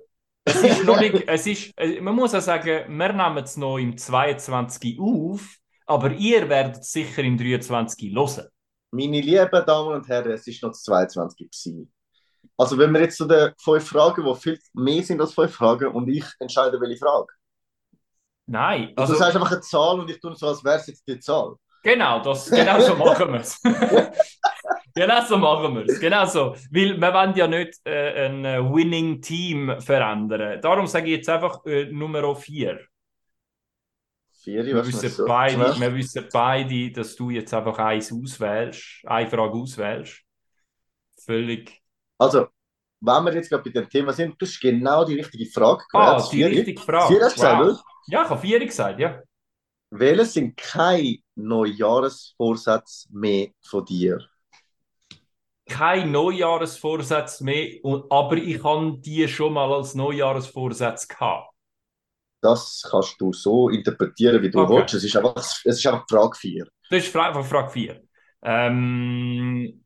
es ist noch nicht, es ist, äh, man muss auch sagen, wir nehmen es noch im 22 auf. aber ihr werdet es sicher im 23 hören. Meine lieben Damen und Herren, es ist noch das 22 gewesen. Also wenn wir jetzt zu den fünf Fragen, die viel mehr sind als fünf Fragen, und ich entscheide, welche Frage. Nein, Also, also du sagst einfach eine Zahl und ich tue so, als wäre es jetzt die Zahl. genau, das, genau so machen wir es. genau so machen wir es. Genau so. Weil wir wollen ja nicht äh, ein äh, Winning Team verändern. Darum sage ich jetzt einfach äh, Nummer 4. Vier, Wir wissen, so beide, wir wissen beide, dass du jetzt einfach eins auswählst, eine Frage auswählst. Völlig. Also, wenn wir jetzt gerade bei dem Thema sind, du hast genau die richtige Frage Ah, gewählt. die richtige Frage. Vier hast du gesagt, Wow. oder? Ja, ich habe vier gesagt, ja. Welche sind keine Neujahresvorsätze mehr von dir? Kein Neujahresvorsatz mehr, aber ich habe die schon mal als Neujahresvorsatz gehabt. Das kannst du so interpretieren, wie du Okay. willst. Es ist einfach, es ist einfach Frage 4. Das ist einfach Frage 4. Ähm,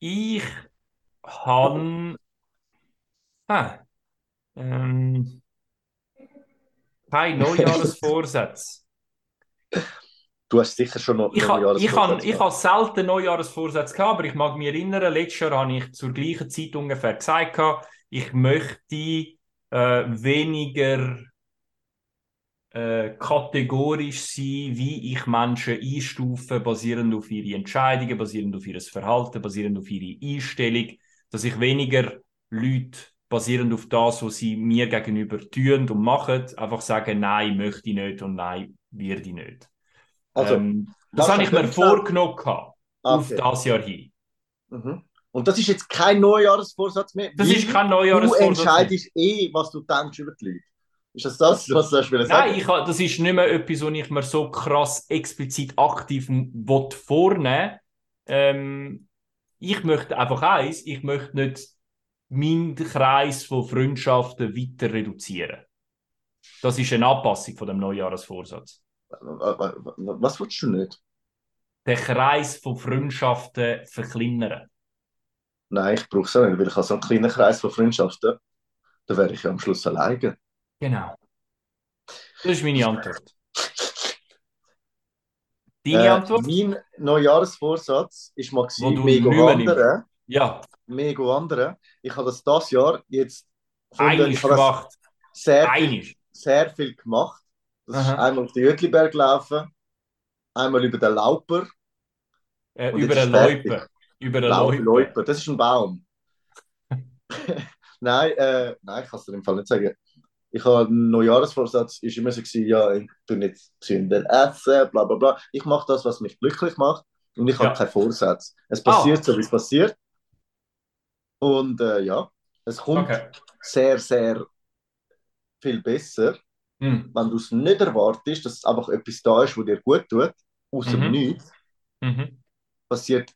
ich habe. Ah, ähm, kein Neujahresvorsatz. Du hast sicher schon noch Ich habe ich Neujahrsvorsätze hab, ich hab selten Neujahrsvorsätze gehabt, aber ich mag mich erinnern, letztes Jahr habe ich zur gleichen Zeit ungefähr gesagt, ich möchte äh, weniger äh, kategorisch sein, wie ich Menschen einstufe, basierend auf ihre Entscheidungen, basierend auf ihr Verhalten, basierend auf ihre Einstellung, dass ich weniger Leute basierend auf das, was sie mir gegenüber tun und machen, einfach sagen, nein, möchte ich nicht und nein, werde ich nicht. Also, ähm, das habe ich mir vorgenommen auf Okay. das Jahr hin. Mhm. Und das ist jetzt kein Neujahresvorsatz mehr? Das ist kein Du Neujahresvorsatz. mehr. entscheidest eh, was du denkst über die Leute. Ist das das, was du sagen? Nein, ich, das ist nicht mehr etwas, was ich mir so krass explizit aktiv m- will vornehmen ähm, Ich möchte einfach eins, ich möchte nicht meinen Kreis von Freundschaften weiter reduzieren. Das ist eine Anpassung von dem Neujahresvorsatz. Was willst du nicht? Den Kreis von Freundschaften verkleinern. Nein, ich brauche es auch nicht, weil ich habe so einen kleinen Kreis von Freundschaften. Da wäre ich ja am Schluss alleine. Genau. Das ist meine Antwort. Deine Äh, Antwort? mein Neujahresvorsatz ist gewesen, mega wandern. Ja, Mega wandern. Ich habe das das Jahr jetzt das gemacht. sehr viel, Einiges. sehr viel gemacht. Das ist einmal auf den Jötliberg gelaufen, einmal über den Lauper. Äh, über fertig. Loipe. Über Lau- Loipe. Loiper, das ist ein Baum. nein, äh, nein, ich kann es dir im Fall nicht sagen. Ich habe einen Neujahresvorsatz, ist immer so gewesen, ja, ich tue nicht gesünder essen, bla bla bla. Ich mache das, was mich glücklich macht und ich Ja. habe keinen Vorsatz. Es passiert Ah. so, wie es passiert. Und äh, ja, es kommt Okay. sehr, sehr viel besser, Hm. wenn du es nicht erwartest, dass einfach etwas da ist, was dir gut tut, aus dem Mhm. Nichts Mhm. passiert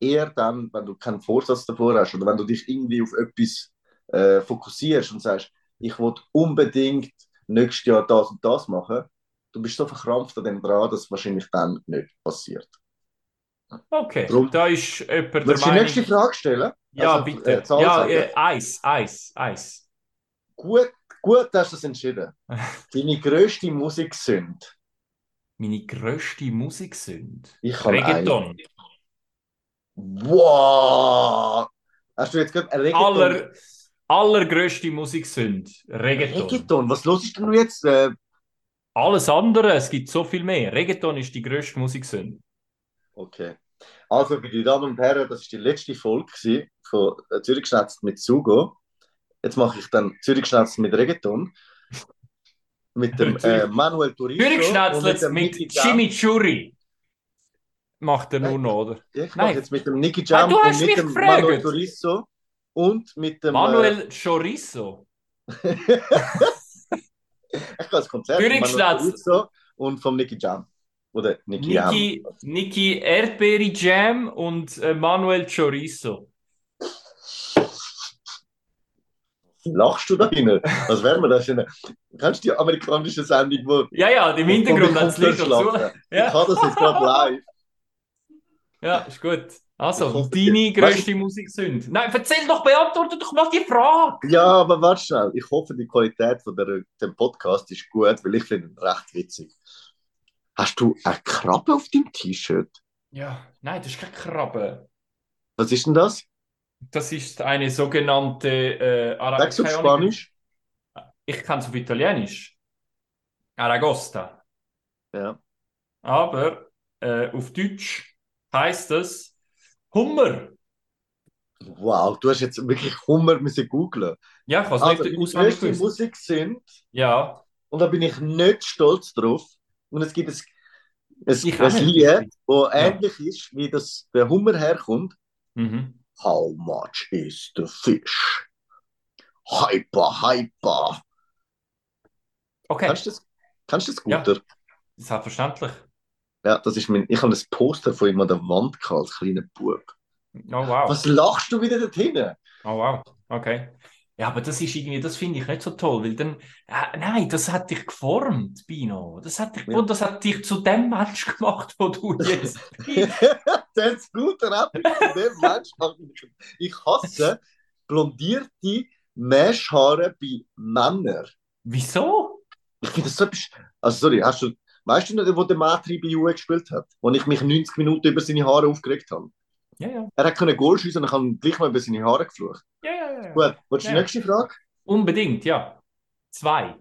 eher dann, wenn du keinen Vorsatz davor hast oder wenn du dich irgendwie auf etwas äh, fokussierst und sagst, ich will unbedingt nächstes Jahr das und das machen. Du bist so verkrampft an dem dran, dass es wahrscheinlich dann nicht passiert. Okay, Drum- da ist jemand der du die Meinung... nächste Frage stellen? Ja, Also, bitte. äh, Zahl ja, äh, Eis, Eis, Eis. Gut, gut hast du das entschieden. Deine grösste Musiksünde. Meine grösste Musiksünde. Ich habe. Reggaeton. Wow! Hast du jetzt gerade Reggaeton? Aller, allergrößte Musiksünde. Reggaeton. Reggaeton? Was los ist denn jetzt? Äh, Alles andere, es gibt so viel mehr. Reggaeton ist die grösste Musiksünde. Okay. Also, meine Damen und Herren, das war die letzte Folge von äh, Zürich mit Sugo. Jetzt mache ich dann Zürich mit Reggaeton. Mit dem äh, Manuel Zürichschnetzlitz dem mit Jam. Chimichurri. Macht er nur noch, oder? Ja, ich Nein. mache jetzt mit dem Nicky Ah, Jam du und mit dem gefragt. Manuel Turizo und mit dem. Manuel Chorizo. Äh, ich kann das Konzert von Manuel und vom Nicky Jam. Oder Nicky Jam. Niki, Niki Erdbeere Jam und äh, Manuel Chorizo. Lachst du da rein? Was wäre mir das? Eine... Kennst du die amerikanische Sendung, wo. Ja, ja, im Hintergrund hat es Licht dazu. Ich habe das jetzt gerade live. Ja, ist gut. Also, deine du- grösste Musiksünde. Nein, erzähl doch, beantworte doch mal die Frage. Ja, aber warte schnell. Ich hoffe, die Qualität von der, dem Podcast ist gut, weil ich finde ihn recht witzig. Hast du eine Krabbe auf deinem T-Shirt? Ja, nein, das ist keine Krabbe. Was ist denn das? Das ist eine sogenannte äh, Ara Sag's auf keine Ahnung. Spanisch. Ich kann es auf Italienisch. Aragosta. Ja. Aber äh, auf Deutsch heißt es Hummer. Wow, du hast jetzt wirklich Hummer müssen googlen. Ja, ich weiß Also, nicht auswendig gewusst. Musik sind, Ja, und da bin ich nicht stolz drauf, und es gibt ein, ein, ein. Lied, das ähnlich ist, wie das der Hummer herkommt. mhm. How much is the fish? Hyper, hyper. Okay, Kannst du das, kannst du das Ja. gut? selbstverständlich. Ja, das ist mein, ich habe ein Poster von ihm an der Wand gehabt, als kleiner Bub. Oh wow. Was lachst du wieder dorthin? Oh wow. Okay. Ja, aber das ist irgendwie, das finde ich nicht so toll, weil dann, äh, nein, das hat dich geformt, Bino. Das hat dich, Ja. und das hat dich zu dem Mensch gemacht, wo du jetzt bist. das ist gut, Rappi, von dem Mensch. hab ich- hasse blondierte Meschhaare bei Männern. Wieso? Ich finde das so etwas. Also, sorry, hast du, weißt du noch, wo der Matri bei Juve gespielt hat? Wo ich mich 90 Minuten über seine Haare aufgeregt habe? Ja, ja. Er hat können Goal schießen und ich habe gleich mal über seine Haare geflucht. Ja, ja, ja. Gut, willst du die Ja. nächste Frage? Unbedingt, ja. Zwei.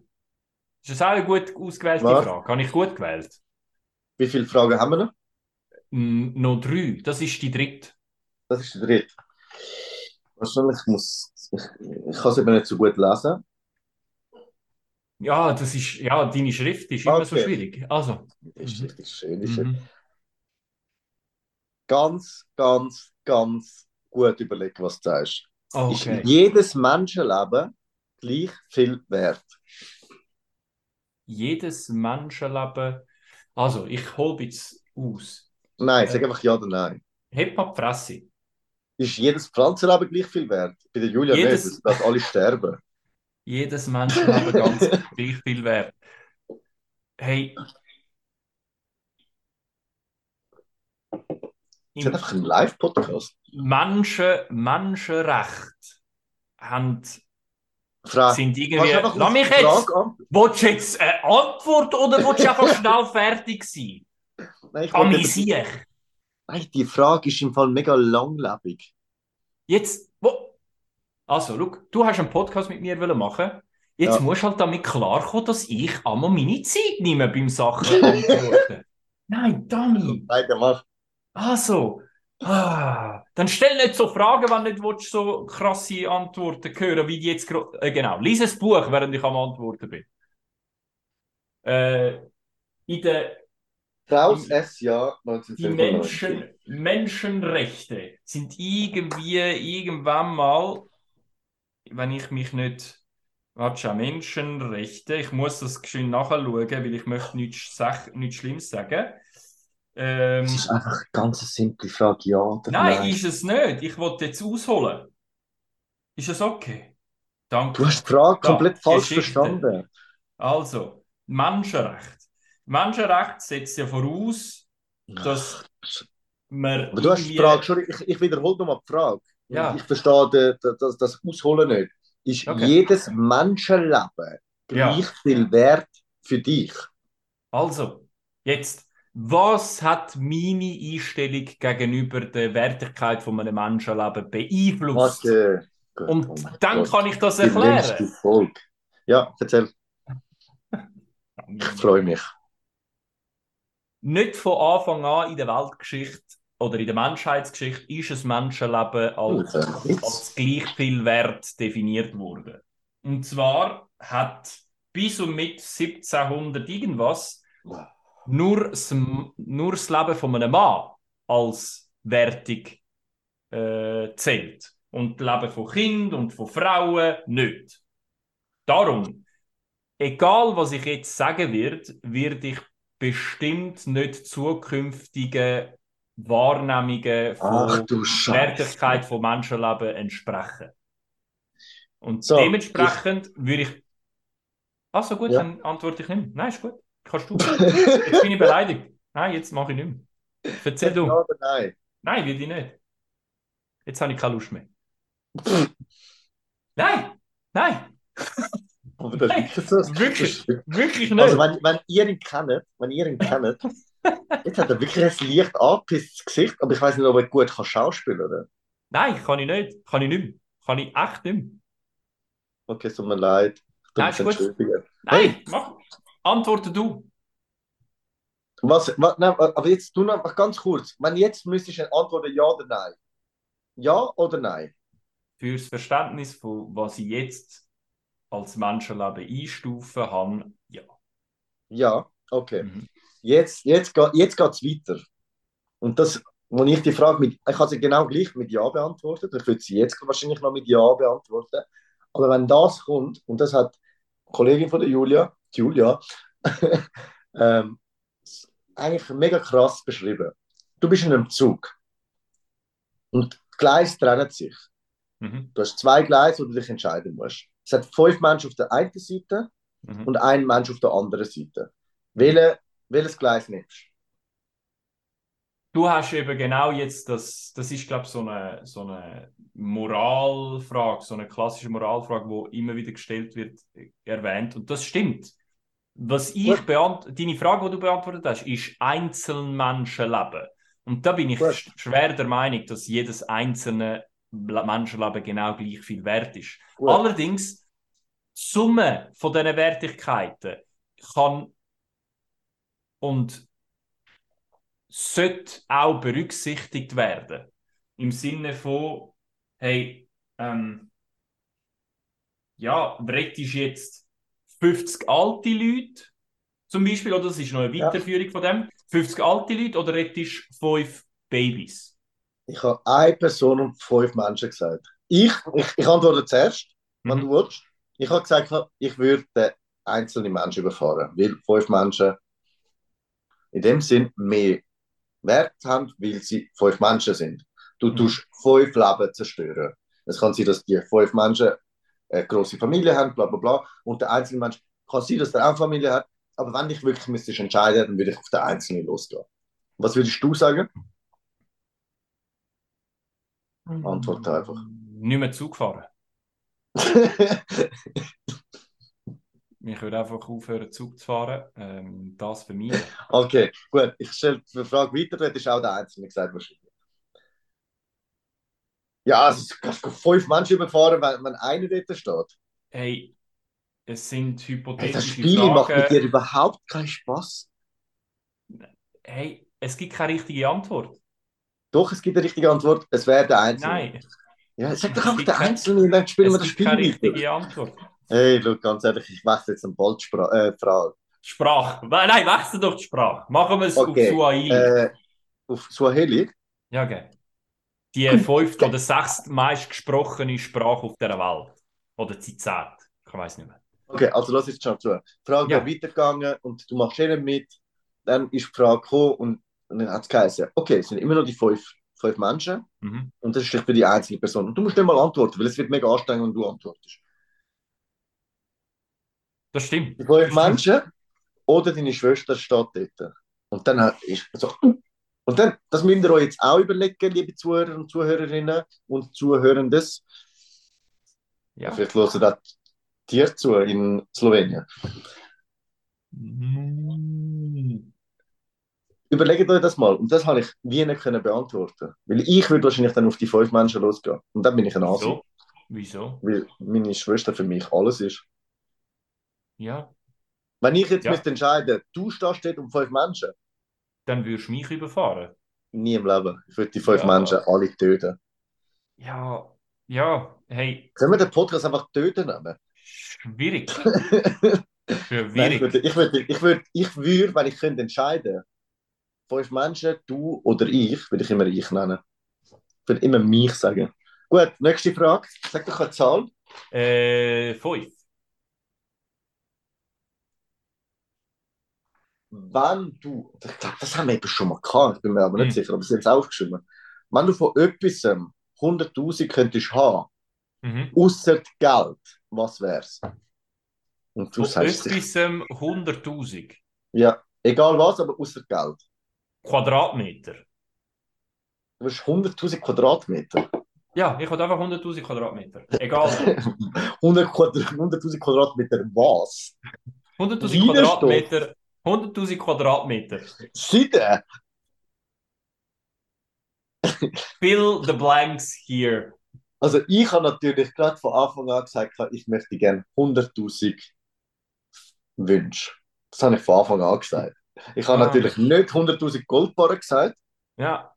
Ist das auch eine gut ausgewählte Was? Frage? Habe ich gut gewählt? Wie viele Fragen haben wir noch? Hm, noch drei. Das ist die dritte. Das ist der dritte. Wahrscheinlich muss. Ich, ich kann es eben nicht so gut lesen. Ja, das ist, ja, deine Schrift ist immer so Okay. schwierig. Also. Das ist richtig schön. Ist Mhm. Ganz, ganz, ganz gut überlegen, was du sagst. Okay. Ist jedes Menschenleben gleich viel wert? Jedes Menschenleben. Also, ich hole jetzt aus. Nein, Äh. sag einfach ja oder nein. Heb mal die Fresse. Ist jedes Pflanzenleben gleich viel wert? Bei der Julia Jedes- nicht, sie alle sterben. Jedes Menschenleben ganz gleich viel wert. Hey. Das ist einfach ein Live-Podcast. Menschen, Menschenrechte haben, Frage. sind irgendwie. Lass mich jetzt! Frage Willst du jetzt eine Antwort oder willst du einfach schnell fertig sein? Nein, Amüsier! Nein, die Frage ist im Fall mega langlebig. Jetzt, wo? Also, schau, du hast einen Podcast mit mir machen. Jetzt Ja. musst du halt damit klarkommen, dass ich einmal meine Zeit nehme beim Sachen antworten. Nein, Dani. Nein, der macht. Also, ah, dann stell nicht so Fragen, wenn du nicht willst, so krasse Antworten hören, wie die jetzt. Äh, genau, lies ein Buch, während ich am Antworten bin. Äh, in der Raus S-Jahr die 1995. Menschen, Menschenrechte sind irgendwie irgendwann mal, wenn ich mich nicht, warte schon, Menschenrechte, ich muss das schön nachschauen, weil ich möchte nichts, nichts Schlimmes sagen. Ähm, Das ist einfach eine ganz simple Frage, ja oder nein, nein. ist es nicht. Ich wollte jetzt ausholen. Ist es okay? Danke. Du hast die Frage Ja, komplett falsch Geschichte. verstanden. Also, Menschenrecht. Menschenrecht setzt ja voraus, dass man Aber du hast die Frage, schon, ich, ich wiederhole nochmal die Frage. Ja. Ich verstehe das, das Ausholen nicht. Ist Okay. jedes Menschenleben Ja. gleich viel wert für dich? Also, jetzt, was hat meine Einstellung gegenüber der Wertigkeit von einem Menschenleben beeinflusst? Warte. Gut, Und oh dann Gott. kann ich das erklären. Ja, erzähl. Ich freue mich. Nicht von Anfang an in der Weltgeschichte oder in der Menschheitsgeschichte ist ein Menschenleben als, als gleich viel wert definiert worden. Und zwar hat bis und mit 1700 irgendwas nur das, nur das Leben von einem Mann als wertig äh, zählt. Und das Leben von Kindern und von Frauen nicht. Darum, egal was ich jetzt sagen werde, werde ich bestimmt nicht zukünftige Wahrnehmungen von. Wertigkeit von Menschenleben entsprechen. Und So, dementsprechend würde ich. Ach so, gut, Ja. dann antworte ich nicht mehr. Nein, ist gut. Kannst du. Jetzt bin ich beleidigt. Nein, jetzt mache ich nicht mehr. Erzähl du. nein? Nein, will ich nicht. Jetzt habe ich keine Lust mehr. Nein! Nein! Aber Das ist wirklich so. Wirklich, wirklich nicht. Also, wenn, wenn ihr ihn kennt, wenn ihr ihn kennt, jetzt hat er wirklich ein leicht angepisstes Gesicht, aber ich weiß nicht, ob er gut kann schauspielen kann. Nein, kann ich nicht. Kann ich nicht mehr. Kann ich echt nicht mehr. Okay, es tut mir leid. Nein, ist gut. Nein, mach. Antworte du. Was, was, nein, aber jetzt tu noch ganz kurz. Wenn jetzt müsstest du antworten ja oder nein. Ja oder nein? Fürs Verständnis von was ich jetzt als Menschenleben einstufen habe, ja. Ja, okay. Mhm. Jetzt, jetzt, geht- jetzt geht es weiter. Und das, wo ich die Frage mit, ich habe sie genau gleich mit Ja beantwortet. Ich würde sie jetzt wahrscheinlich noch mit Ja beantworten. Aber wenn das kommt, und das hat die Kollegin von der Julia, Julia, ähm, eigentlich mega krass beschrieben. Du bist in einem Zug und die Gleise trennen sich. Mhm. Du hast zwei Gleise, wo du dich entscheiden musst. Es hat fünf Menschen auf der einen Seite Mhm. und einen Mensch auf der anderen Seite. Welche, welches Gleis nimmst Du hast eben genau jetzt das, das ist, glaube ich, so eine, so eine Moralfrage, so eine klassische Moralfrage, die immer wieder gestellt wird, äh, erwähnt. Und das stimmt. Was ich Gut. beant deine Frage, die du beantwortet hast, ist Einzelmenschenleben. Und da bin ich Gut. sch- schwer der Meinung, dass jedes einzelne Le- Menschenleben genau gleich viel wert ist. Gut. Allerdings, die Summe von diesen Wertigkeiten kann und sollte auch berücksichtigt werden. Im Sinne von, hey, ähm, ja, rettest jetzt 50 alte Leute zum Beispiel, oder das ist noch eine Ja. Weiterführung von dem, 50 alte Leute oder rettest 5 Babys? Ich habe eine Person und fünf Menschen gesagt. Ich, ich, ich antworte zuerst, wenn Mhm. du willst. Ich habe gesagt, ich würde den einzelnen Menschen überfahren, weil fünf Menschen in dem Sinn mehr Wert haben, weil sie fünf Menschen sind. Du Mhm. tust fünf Leben zerstören. Es kann sein, dass die fünf Menschen eine große Familie haben, bla bla bla, und der einzelne Mensch kann sein, dass der auch eine Familie hat, aber wenn ich wirklich müsstest entscheiden, dann würde ich auf den Einzelnen losgehen. Was würdest du sagen? Antworte einfach. Nicht mehr Zug fahren. Ich würde einfach aufhören, Zug zu fahren. Ähm, das für mich. Okay, gut. Ich stelle die Frage weiter, das ist auch der Einzelne gesagt wahrscheinlich. Ja, also fünf Menschen überfahren, wenn, wenn einer dort steht. Hey, es sind Hey, das hypothetische Spiel macht mit Fragen. dir überhaupt keinen Spaß. Hey, es gibt keine richtige Antwort. Doch, es gibt eine richtige Antwort. Es wäre der Einzelne. Nein, Ja, sag doch Es einfach gibt der Einzelne und dann spielen wir es das gibt Spiel keine weiter. richtige Antwort. Hey, look, ganz ehrlich, ich wechsle jetzt eine Bolzfrage. Äh, Frage. Sprache. Nein, wechsel doch die Sprache. Machen wir es Okay, auf Swahili. äh, auf Swahili? Ja, okay. Die fünfte oder sechste meist gesprochene Sprache auf der Welt. Oder die zehnte. Ich weiß nicht mehr. Okay, also lass jetzt schon zu. Die Frage Ja. weitergegangen und du machst ihnen mit. Dann ist die Frage gekommen und, und dann hat es geheißen, okay, es sind immer noch die fünf, fünf Menschen Mhm. und das ist für die einzelne Person. Und du musst nicht mal antworten, weil es wird mega anstrengend, wenn du antwortest. Das stimmt. Die fünf Das. Menschen oder deine Schwester steht dort. Und dann ist so. Und dann, das müsst ihr euch jetzt auch überlegen, liebe Zuhörer und Zuhörerinnen und Zuhörendes. Ja. Vielleicht hören auch dir zu in Slowenien. Mm. Überlegt euch das mal. Und das habe ich wie nicht können beantworten. Weil ich würde wahrscheinlich dann auf die fünf Menschen losgehen. Und dann bin ich ein Asi. Wieso? Wieso? Weil meine Schwester für mich alles ist. Ja. Wenn ich jetzt Ja. müsste entscheiden, du stehst dort um fünf Menschen, Dann würdest du mich überfahren. nie im Leben. Ich würde die fünf Ja. Menschen alle töten. Ja. Ja. Hey, Können wir den Podcast einfach töten nennen? schwierig. Nein, ich Schwierig. würde, ich würde, ich würde, ich würde, wenn ich könnte entscheiden, fünf Menschen, du oder ich, würde ich immer ich nennen. Ich würde immer mich sagen. Gut, nächste Frage. Sag doch eine Zahl. Äh, fünf. Wenn du, ich glaube, das haben wir eben schon mal gehabt, ich bin mir aber nicht Hm. sicher, aber sie haben es aufgeschrieben. Wenn du von etwas 100.000 könntest haben, Mhm. außer Geld, was wär's? Und du Von sagst etwas ähm, 100.000 ja, egal was, aber außer Geld. Quadratmeter. Du hast 100.000 Quadratmeter. Ja, ich habe einfach 100.000 Quadratmeter. Egal. 100 Quadrat- 100.000 Quadratmeter was? 100.000 Widerstoff. Quadratmeter. 100.000 Quadratmeter. Seide? Fill the blanks here. Also ich habe natürlich gerade von Anfang an gesagt, ich möchte gerne 100.000 Wünsche. Das habe ich von Anfang an gesagt. Ich habe Ah. natürlich nicht 100.000 Goldbarren gesagt. Ja.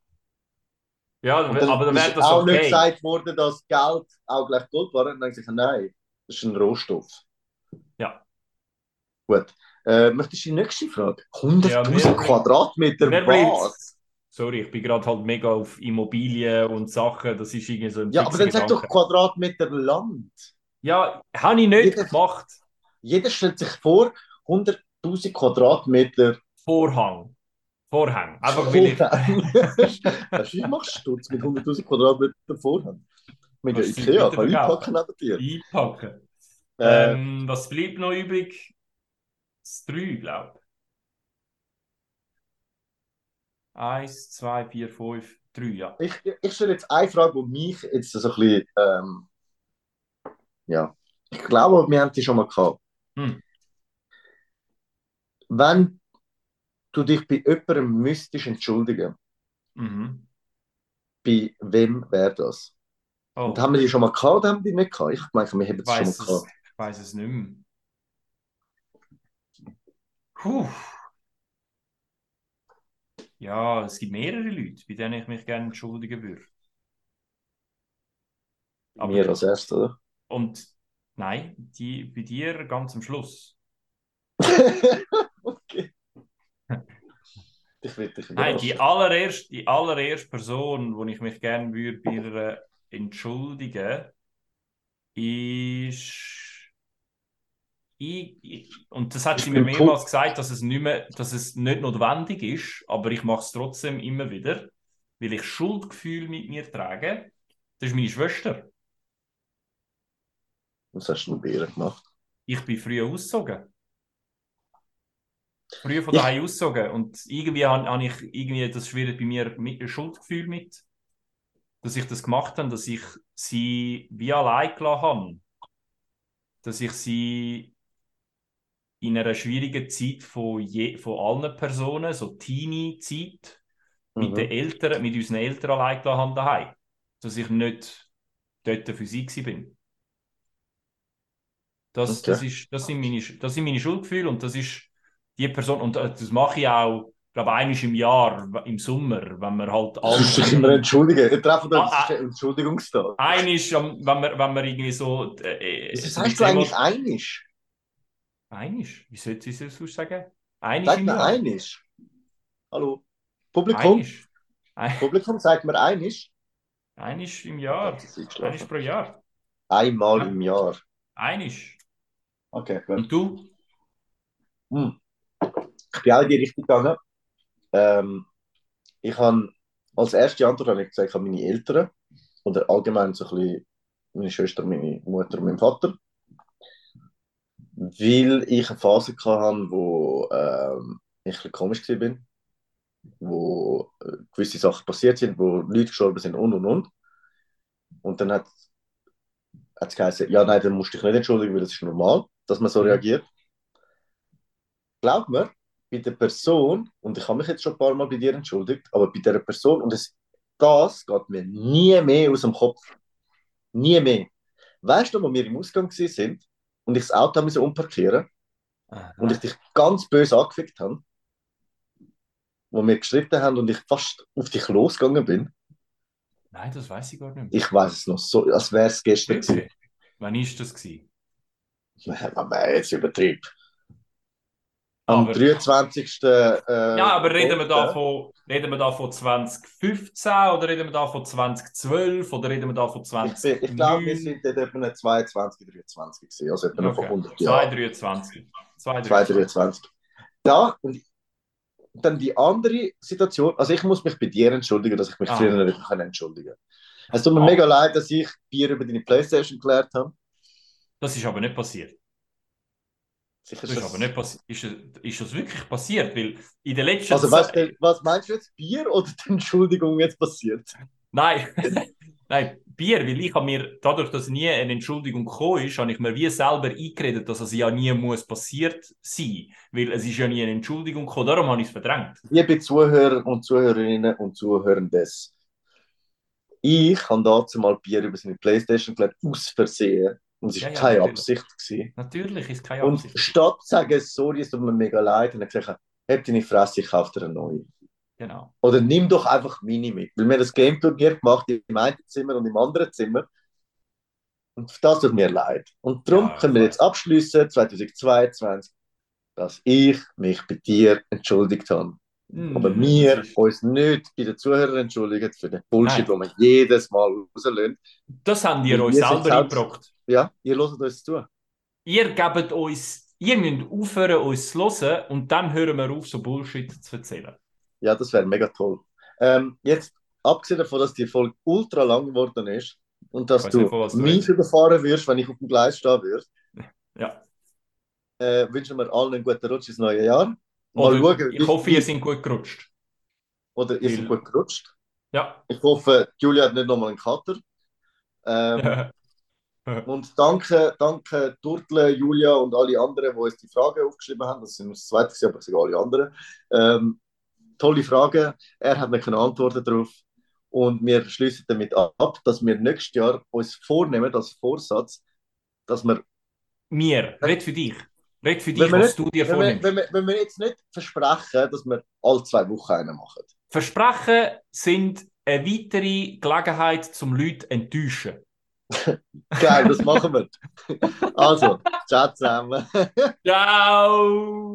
Ja, dann aber dann wäre das auch nicht okay. gesagt worden, dass Geld auch gleich Goldbarren. Dann habe ich nein, das ist ein Rohstoff. Ja. Gut. Äh, möchtest du die nächste Frage? 100.000 Ja, Quadratmeter, was? Sorry, ich bin gerade halt mega auf Immobilien und Sachen. Das ist irgendwie so ein Ja, aber dann sag doch. Quadratmeter Land. Ja, habe ich nicht Jeder- gemacht. Jeder stellt sich vor, 100.000 Quadratmeter Vorhang. Vorhang. Einfach weil ich. Du, ich mache Sturz mit 100.000 Quadratmeter Vorhand. Mit der du Ikea, kann ich verkaufen? einpacken neben dir. einpacken. Äh, Ähm, was bleibt noch übrig? Das 3, glaube ich. Eins, zwei, vier, fünf, drei, ja. ich, ich stelle jetzt eine Frage, die mich jetzt so ein bisschen, ähm, ja, ich glaube, wir haben die schon mal gehabt. Hm. Wenn du dich bei jemandem müsstest entschuldigen, Mhm. bei wem wäre das? Oh, Und haben wir die schon mal gehabt oder haben wir die nicht gehabt? Ich meine, wir haben es schon mal weiß es, gehabt. ich weiß es nicht mehr. Puh. Ja, es gibt mehrere Leute, bei denen ich mich gerne entschuldigen würde. Aber- Mir als erstes, oder? Und nein, die, bei dir ganz am Schluss. okay. Ich will dich Nein, die allererste, die allererste Person, wo ich mich gerne würde bei ihr entschuldigen, ist. Ich, und das hat sie mir mehrmals gesagt, dass es, nicht mehr, dass es nicht notwendig ist, aber ich mache es trotzdem immer wieder, weil ich Schuldgefühl mit mir trage. Das ist meine Schwester. Was hast du denn bei ihr gemacht? Ich bin früher ausgezogen. Früher von daheim ausgezogen. Und irgendwie habe habe ich irgendwie, das schwirrt bei mir mit ein Schuldgefühl mit, dass ich das gemacht habe, dass ich sie wie allein gelassen habe. Dass ich sie in einer schwierigen Zeit von, je, von allen Personen, so Teenie-Zeit, mit Mhm. den Eltern, mit unseren Eltern allein gelassen daheim. Dass ich nicht dort für sie bin. Das, Okay. das, ist, das, sind meine, das sind meine Schuldgefühle und das ist die Person, und äh, das mache ich auch, glaube einmal im Jahr, im Sommer, wenn wir halt Du musst dich alle. immer entschuldigen. Ihr trefft Ah, uns, ah. das ist ein Entschuldigungstag. Einisch, wenn wir, wenn wir irgendwie so. Äh, Was so heißt du eigentlich einisch? Einisch? Wie sollte ich es sonst sagen? Einisch Sag mir einisch. Hallo? Publikum? Einisch. Ein- Publikum, sagt mir einisch. Einisch im Jahr. Das Einisch pro Jahr. Einmal im Jahr. Einisch. Okay, gut. Und du? Hm. Ich bin auch in die Richtung gegangen. Ähm, ich habe als erste Antwort habe ich gesagt, ich habe meine Eltern oder allgemein so ein bisschen meine Schwester, meine Mutter und mein Vater. Weil ich eine Phase hatte, wo ähm, ich ein bisschen komisch war, wo äh, gewisse Sachen passiert sind, wo Leute gestorben sind und und und. Und dann hat es geheißen, ja, nein, dann musst du dich nicht entschuldigen, weil das ist normal, dass man so Mhm. reagiert. Glaub mir, bei der Person, und ich habe mich jetzt schon ein paar Mal bei dir entschuldigt, aber bei der Person, und es, das geht mir nie mehr aus dem Kopf. Nie mehr. Weißt du, wo wir im Ausgang sind und ich das Auto musste umparkieren und ich dich ganz böse angefickt habe, wo wir gestritten haben und ich fast auf dich losgegangen bin, Nein, das weiß ich gar nicht mehr. ich weiß es noch so, als wäre es gestern gewesen. Wann ist das gewesen? Man jetzt übertrieben. Am Aber- 23. Äh, Ja, aber reden wir, da von, reden wir da von 2015 oder reden wir da von 2012 oder reden wir da von Ich, 2009? bin- ich glaube, wir sind dort etwa 22, 23 gewesen, also etwa Okay. 100 Jahren. 223. 223. Da, und dann die andere Situation, also ich muss mich bei dir entschuldigen, dass ich mich Ah. früher nicht kann entschuldigen Es tut mir Ah. mega leid, dass ich Bier über deine Playstation geklärt habe. Das ist aber nicht passiert. Sicher Das ist aber nicht passiert. Ist, es- ist das wirklich passiert? Weil in der letzten Also weißt du, was meinst du jetzt, Bier oder die Entschuldigung jetzt passiert? Nein, Nein, Bier, weil ich habe mir, dadurch, dass nie eine Entschuldigung gekommen ist, habe ich mir wie selber eingeredet, dass es ja nie muss passiert sein. Weil es ist ja nie eine Entschuldigung gekommen, darum habe ich es verdrängt. Liebe Zuhörer und Zuhörerinnen und Zuhörendes, ich habe dazu mal Bier über seine Playstation gelegt, aus Versehen. Und es war Ja, ja, keine natürlich. Absicht. Gewesen. Natürlich ist keine Und Absicht. statt zu sagen, sorry, es tut mir mega leid, ich gesagt, hab deine Fresse, ich kaufe dir eine neue. Genau. Oder nimm doch einfach meine mit. Weil wir das Game-Turnier gemacht im einen Zimmer und im anderen Zimmer. Und das tut mir leid. Und darum Ja, können wir jetzt abschließen, 2022, dass ich mich bei dir entschuldigt habe. Mm, Aber wir uns nicht bei den Zuhörern entschuldigen für den Bullshit, Nein. den wir jedes Mal rauslösen. Das haben ihr euch sind selber selbst- eingebrockt. Ja, ihr hört uns zu. Ihr gebt uns, ihr müsst aufhören, uns zu hören und dann hören wir auf, so Bullshit zu erzählen. Ja, das wäre mega toll. Ähm, jetzt, abgesehen davon, dass die Folge ultra lang geworden ist und dass du nicht, du mich überfahren wirst, wenn ich auf dem Gleis stehen würde, Ja. äh, wünschen wir allen einen guten Rutsch ins neue Jahr. Mal Oder, schauen, ich hoffe, ihr seid gut gerutscht. Oder ihr seid gut gerutscht. Ja. Ich hoffe, Julia hat nicht nochmal einen Kater. Ähm, Und danke, danke Turtle, Julia und alle anderen, die uns die Fragen aufgeschrieben haben. Das sind das zweite, aber sage alle anderen. Ähm, tolle Fragen. Er hat mir keine Antworten darauf. Und wir schließen damit ab, dass wir nächstes Jahr uns vornehmen, als Vorsatz, dass wir, Mir, red für dich. Red für Wenn dich, wir was nicht- du dir wenn wir, vornimmst. wenn, wir, wenn wir jetzt nicht versprechen, dass wir alle zwei Wochen einen machen. Versprechen sind eine weitere Gelegenheit, zum Leute zu enttäuschen. Geil, das machen wir. Also, ciao zusammen. Ciao!